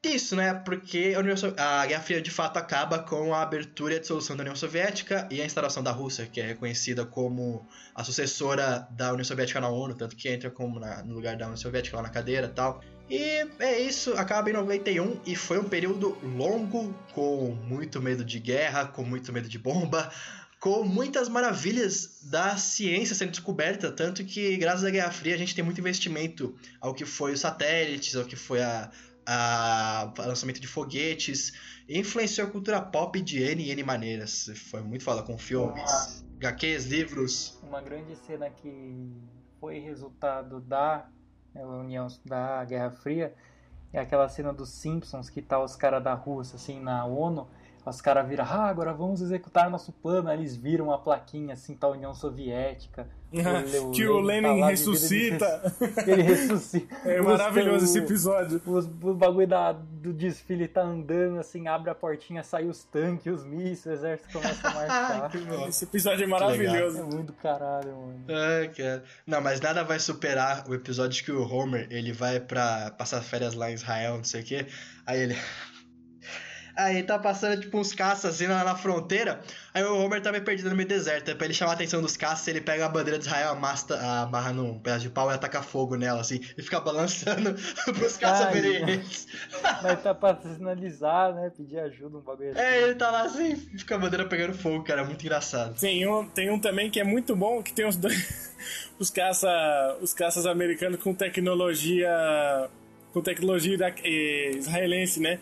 isso, né? Porque a, União so... a Guerra Fria de fato acaba com a abertura e a dissolução da União Soviética e a instalação da Rússia, que é reconhecida como a sucessora da União Soviética na ONU, tanto que entra como na... no lugar da União Soviética lá na cadeira e tal. E é isso, acaba em 91 e foi um período longo, com muito medo de guerra, com muito medo de bomba, com muitas maravilhas da ciência sendo descoberta, tanto que graças à Guerra Fria a gente tem muito investimento ao que foi os satélites, ao que foi a, a, a lançamento de foguetes, influenciou a cultura pop de N e N maneiras. Foi muito foda com filmes, HQs, livros. Uma grande cena que foi resultado da né, União da Guerra Fria é aquela cena dos Simpsons que tá os caras da Rússia assim na ONU os caras viram, ah, agora vamos executar nosso plano. Aí eles viram uma plaquinha assim, tá União Soviética. *laughs* o, que o Lenin tá ressuscita. Ele, ressuscita. *laughs* É os, maravilhoso esse episódio. Os, o bagulho da, do desfile tá andando, assim, abre a portinha, sai os tanques, os mísseis, o exército começa a *laughs* marchar. esse episódio é maravilhoso. É muito caralho, mano. Ai, cara. Não, mas nada vai superar o episódio que o Homer, ele vai pra passar férias lá em Israel, não sei o quê. Aí ele... Aí tá passando, tipo, uns caças assim na, na fronteira. Aí o Homer tá meio perdido no meio do deserto. Aí, pra ele chamar a atenção dos caças, ele pega a bandeira de Israel, amassa, amarra num pedaço de pau e ataca fogo nela, assim. E fica balançando *laughs* pros caças verem eles. Mas tá pra sinalizar, né? Pedir ajuda, um bagulho assim. É, ele tá lá assim, fica a bandeira pegando fogo, cara. É muito engraçado. Tem um, tem um também que é muito bom, que tem os dois... *laughs* os, caça, os caças americanos com tecnologia... Com tecnologia eh, israelense, né?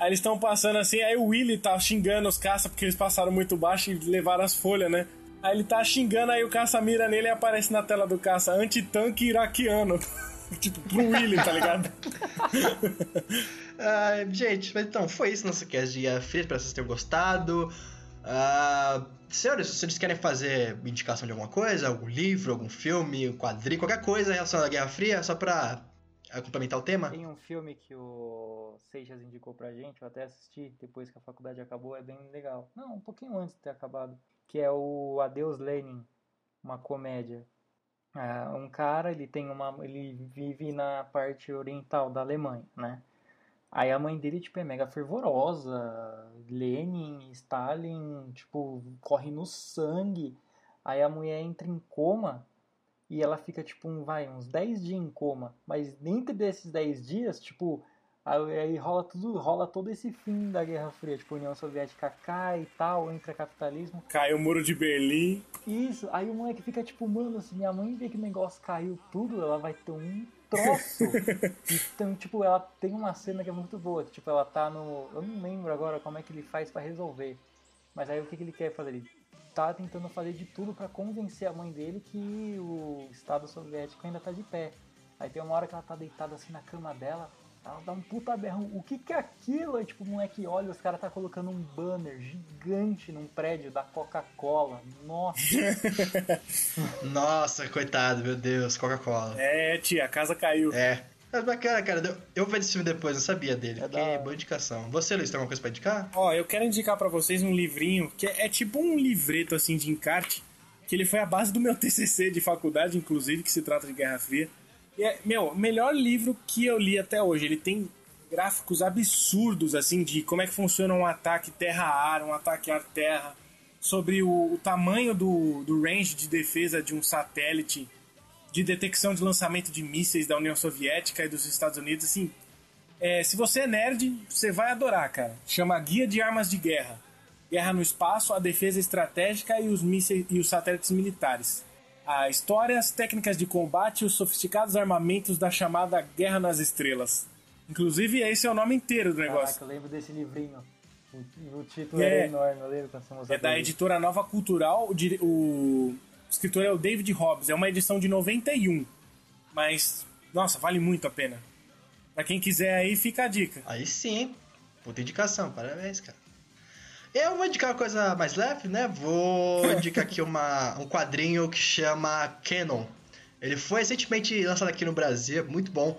Aí eles estão passando assim, aí o Willy tá xingando os caças porque eles passaram muito baixo e levaram as folhas, né? Aí ele tá xingando, aí o caça mira nele e aparece na tela do caça anti-tanque iraquiano. *laughs* tipo, pro Willy, tá ligado? *laughs* ah, gente, mas então, foi isso nosso cast de Guerra Fria, espero que vocês tenham gostado. Uh, senhores, se vocês querem fazer indicação de alguma coisa, algum livro, algum filme, um quadrinho, qualquer coisa relacionada à Guerra Fria, só pra a complementar o tema? Tem um filme que o Seixas indicou pra gente, eu até assisti depois que a faculdade acabou, é bem legal. Não, um pouquinho antes de ter acabado. Que é o Adeus Lenin, uma comédia. É, um cara, ele tem uma. ele vive na parte oriental da Alemanha, né? Aí a mãe dele, tipo, é mega fervorosa. Lenin, Stalin, tipo, corre no sangue. Aí a mulher entra em coma e ela fica, tipo, um, vai, uns 10 dias em coma. Mas dentro desses 10 dias, tipo, aí rola tudo, rola todo esse fim da Guerra Fria. Tipo, a União Soviética cai e tal, entra capitalismo. Cai o muro de Berlim. Isso, aí o moleque fica tipo, mano, se minha mãe vê que o negócio caiu tudo, ela vai ter um troço. *laughs* então, tipo, ela tem uma cena que é muito boa, tipo, ela tá no. Eu não lembro agora como é que ele faz para resolver. Mas aí o que, que ele quer fazer? Ele tá tentando fazer de tudo para convencer a mãe dele que o Estado Soviético ainda tá de pé. Aí tem uma hora que ela tá deitada assim na cama dela, ela dá um puta berrão. O que que é aquilo? Aí tipo, o moleque olha, os caras tá colocando um banner gigante num prédio da Coca-Cola. Nossa. *laughs* Nossa, coitado, meu Deus, Coca-Cola. É, tia, a casa caiu. É. É bacana, cara. Eu vou ver esse filme depois, não sabia dele. É da... boa indicação. Você, Luiz, tem alguma coisa pra indicar? Ó, eu quero indicar para vocês um livrinho que é, é, tipo um livreto, assim, de encarte, que ele foi a base do meu *laughs* TCC de faculdade, inclusive, que se trata de Guerra Fria. E é, meu, melhor livro que eu li até hoje. Ele tem gráficos absurdos, assim, de como é que funciona um ataque terra-ar, um ataque ar-terra, sobre o, o tamanho do, do range de defesa de um satélite de detecção de lançamento de mísseis da União Soviética e dos Estados Unidos, assim. É, se você é nerd, você vai adorar, cara. Chama Guia de Armas de Guerra. Guerra no Espaço, a Defesa Estratégica e os mísseis e os satélites militares. A história, as técnicas de combate e os sofisticados armamentos da chamada Guerra nas Estrelas. Inclusive, esse é o nome inteiro do negócio. Caraca, eu lembro desse livrinho. O, o título é, era enorme, eu lembro É da editora Nova Cultural. O, o escritor é o David Hobbs. É uma edição de 91. Mas, nossa, vale muito a pena. Pra quem quiser aí, fica a dica. Aí sim, puta indicação, parabéns, cara. Eu vou indicar uma coisa mais leve, né? Vou *laughs* indicar aqui uma, um quadrinho que chama Canon. Ele foi recentemente lançado aqui no Brasil, muito bom,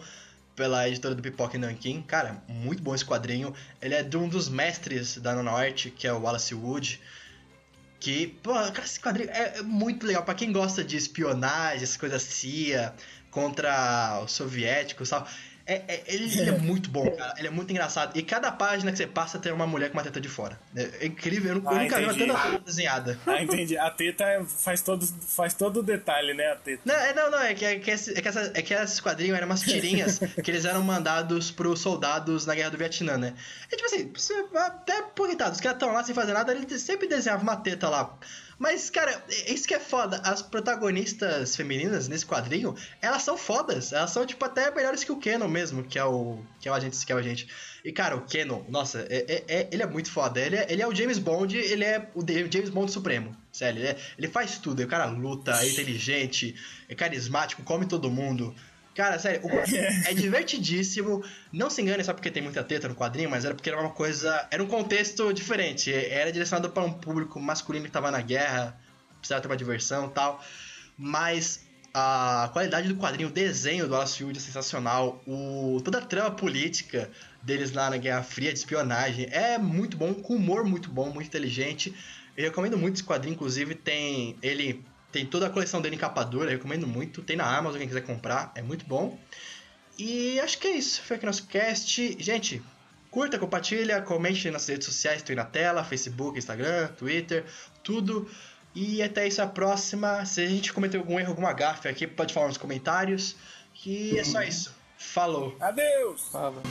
pela editora do Pipoca Nankin. Cara, muito bom esse quadrinho. Ele é de um dos mestres da Art, que é o Wallace Wood. Que, pô, cara, esse quadrinho é muito legal. para quem gosta de espionagem, essas coisas CIA contra os soviéticos e tal. É, é, ele, ele, é muito bom, cara. Ele é muito engraçado. E cada página que você passa tem uma mulher com uma teta de fora. É, é incrível. Eu, ah, nunca vi uma teta desenhada. Ah, entendi. A teta é, faz todo, faz todo o detalhe, né? A teta. Não, é, não, não. É que, é que, esse, é que, essa, é que esses quadrinhos eram umas tirinhas *laughs* que eles eram mandados pros soldados na Guerra do Vietnã, né? E tipo assim, até coitados, os caras estão lá sem fazer nada, ele sempre desenhava uma teta lá. Mas, cara, isso que é foda. As protagonistas femininas nesse quadrinho, elas são fodas. Elas são, tipo, até melhores que o Canon mesmo, que é o que é o agente que é o agente. E cara, o Kenon, nossa, é, é, é- ele é muito foda. Ele é, ele é o James Bond, ele é o James Bond supremo. Sério, ele, é- ele faz tudo. O cara luta, é inteligente, é carismático, come todo mundo. Cara, sério, o- *laughs* é divertidíssimo. Não se engane só porque tem muita teta no quadrinho, mas era porque era uma coisa. Era um contexto diferente. Era direcionado para um público masculino que tava na guerra, precisava ter uma diversão e tal. Mas a qualidade do quadrinho, o desenho do Wallace Field é sensacional. O, toda a trama política deles lá na Guerra Fria de espionagem é muito bom, com humor muito bom, muito inteligente. Eu recomendo muito esse quadrinho, inclusive tem ele tem toda a coleção dele em capa dura, eu recomendo muito. Tem na Amazon, quem quiser comprar, é muito bom. E acho que é isso. Foi aqui nosso cast. Gente, curta, compartilha, comente nas redes sociais, estou aí na tela, Facebook, Instagram, Twitter, tudo. E até isso a próxima. Se a gente cometeu algum erro, alguma gafe aqui, pode falar nos comentários. Que é só isso. Falou! Adeus! Fala.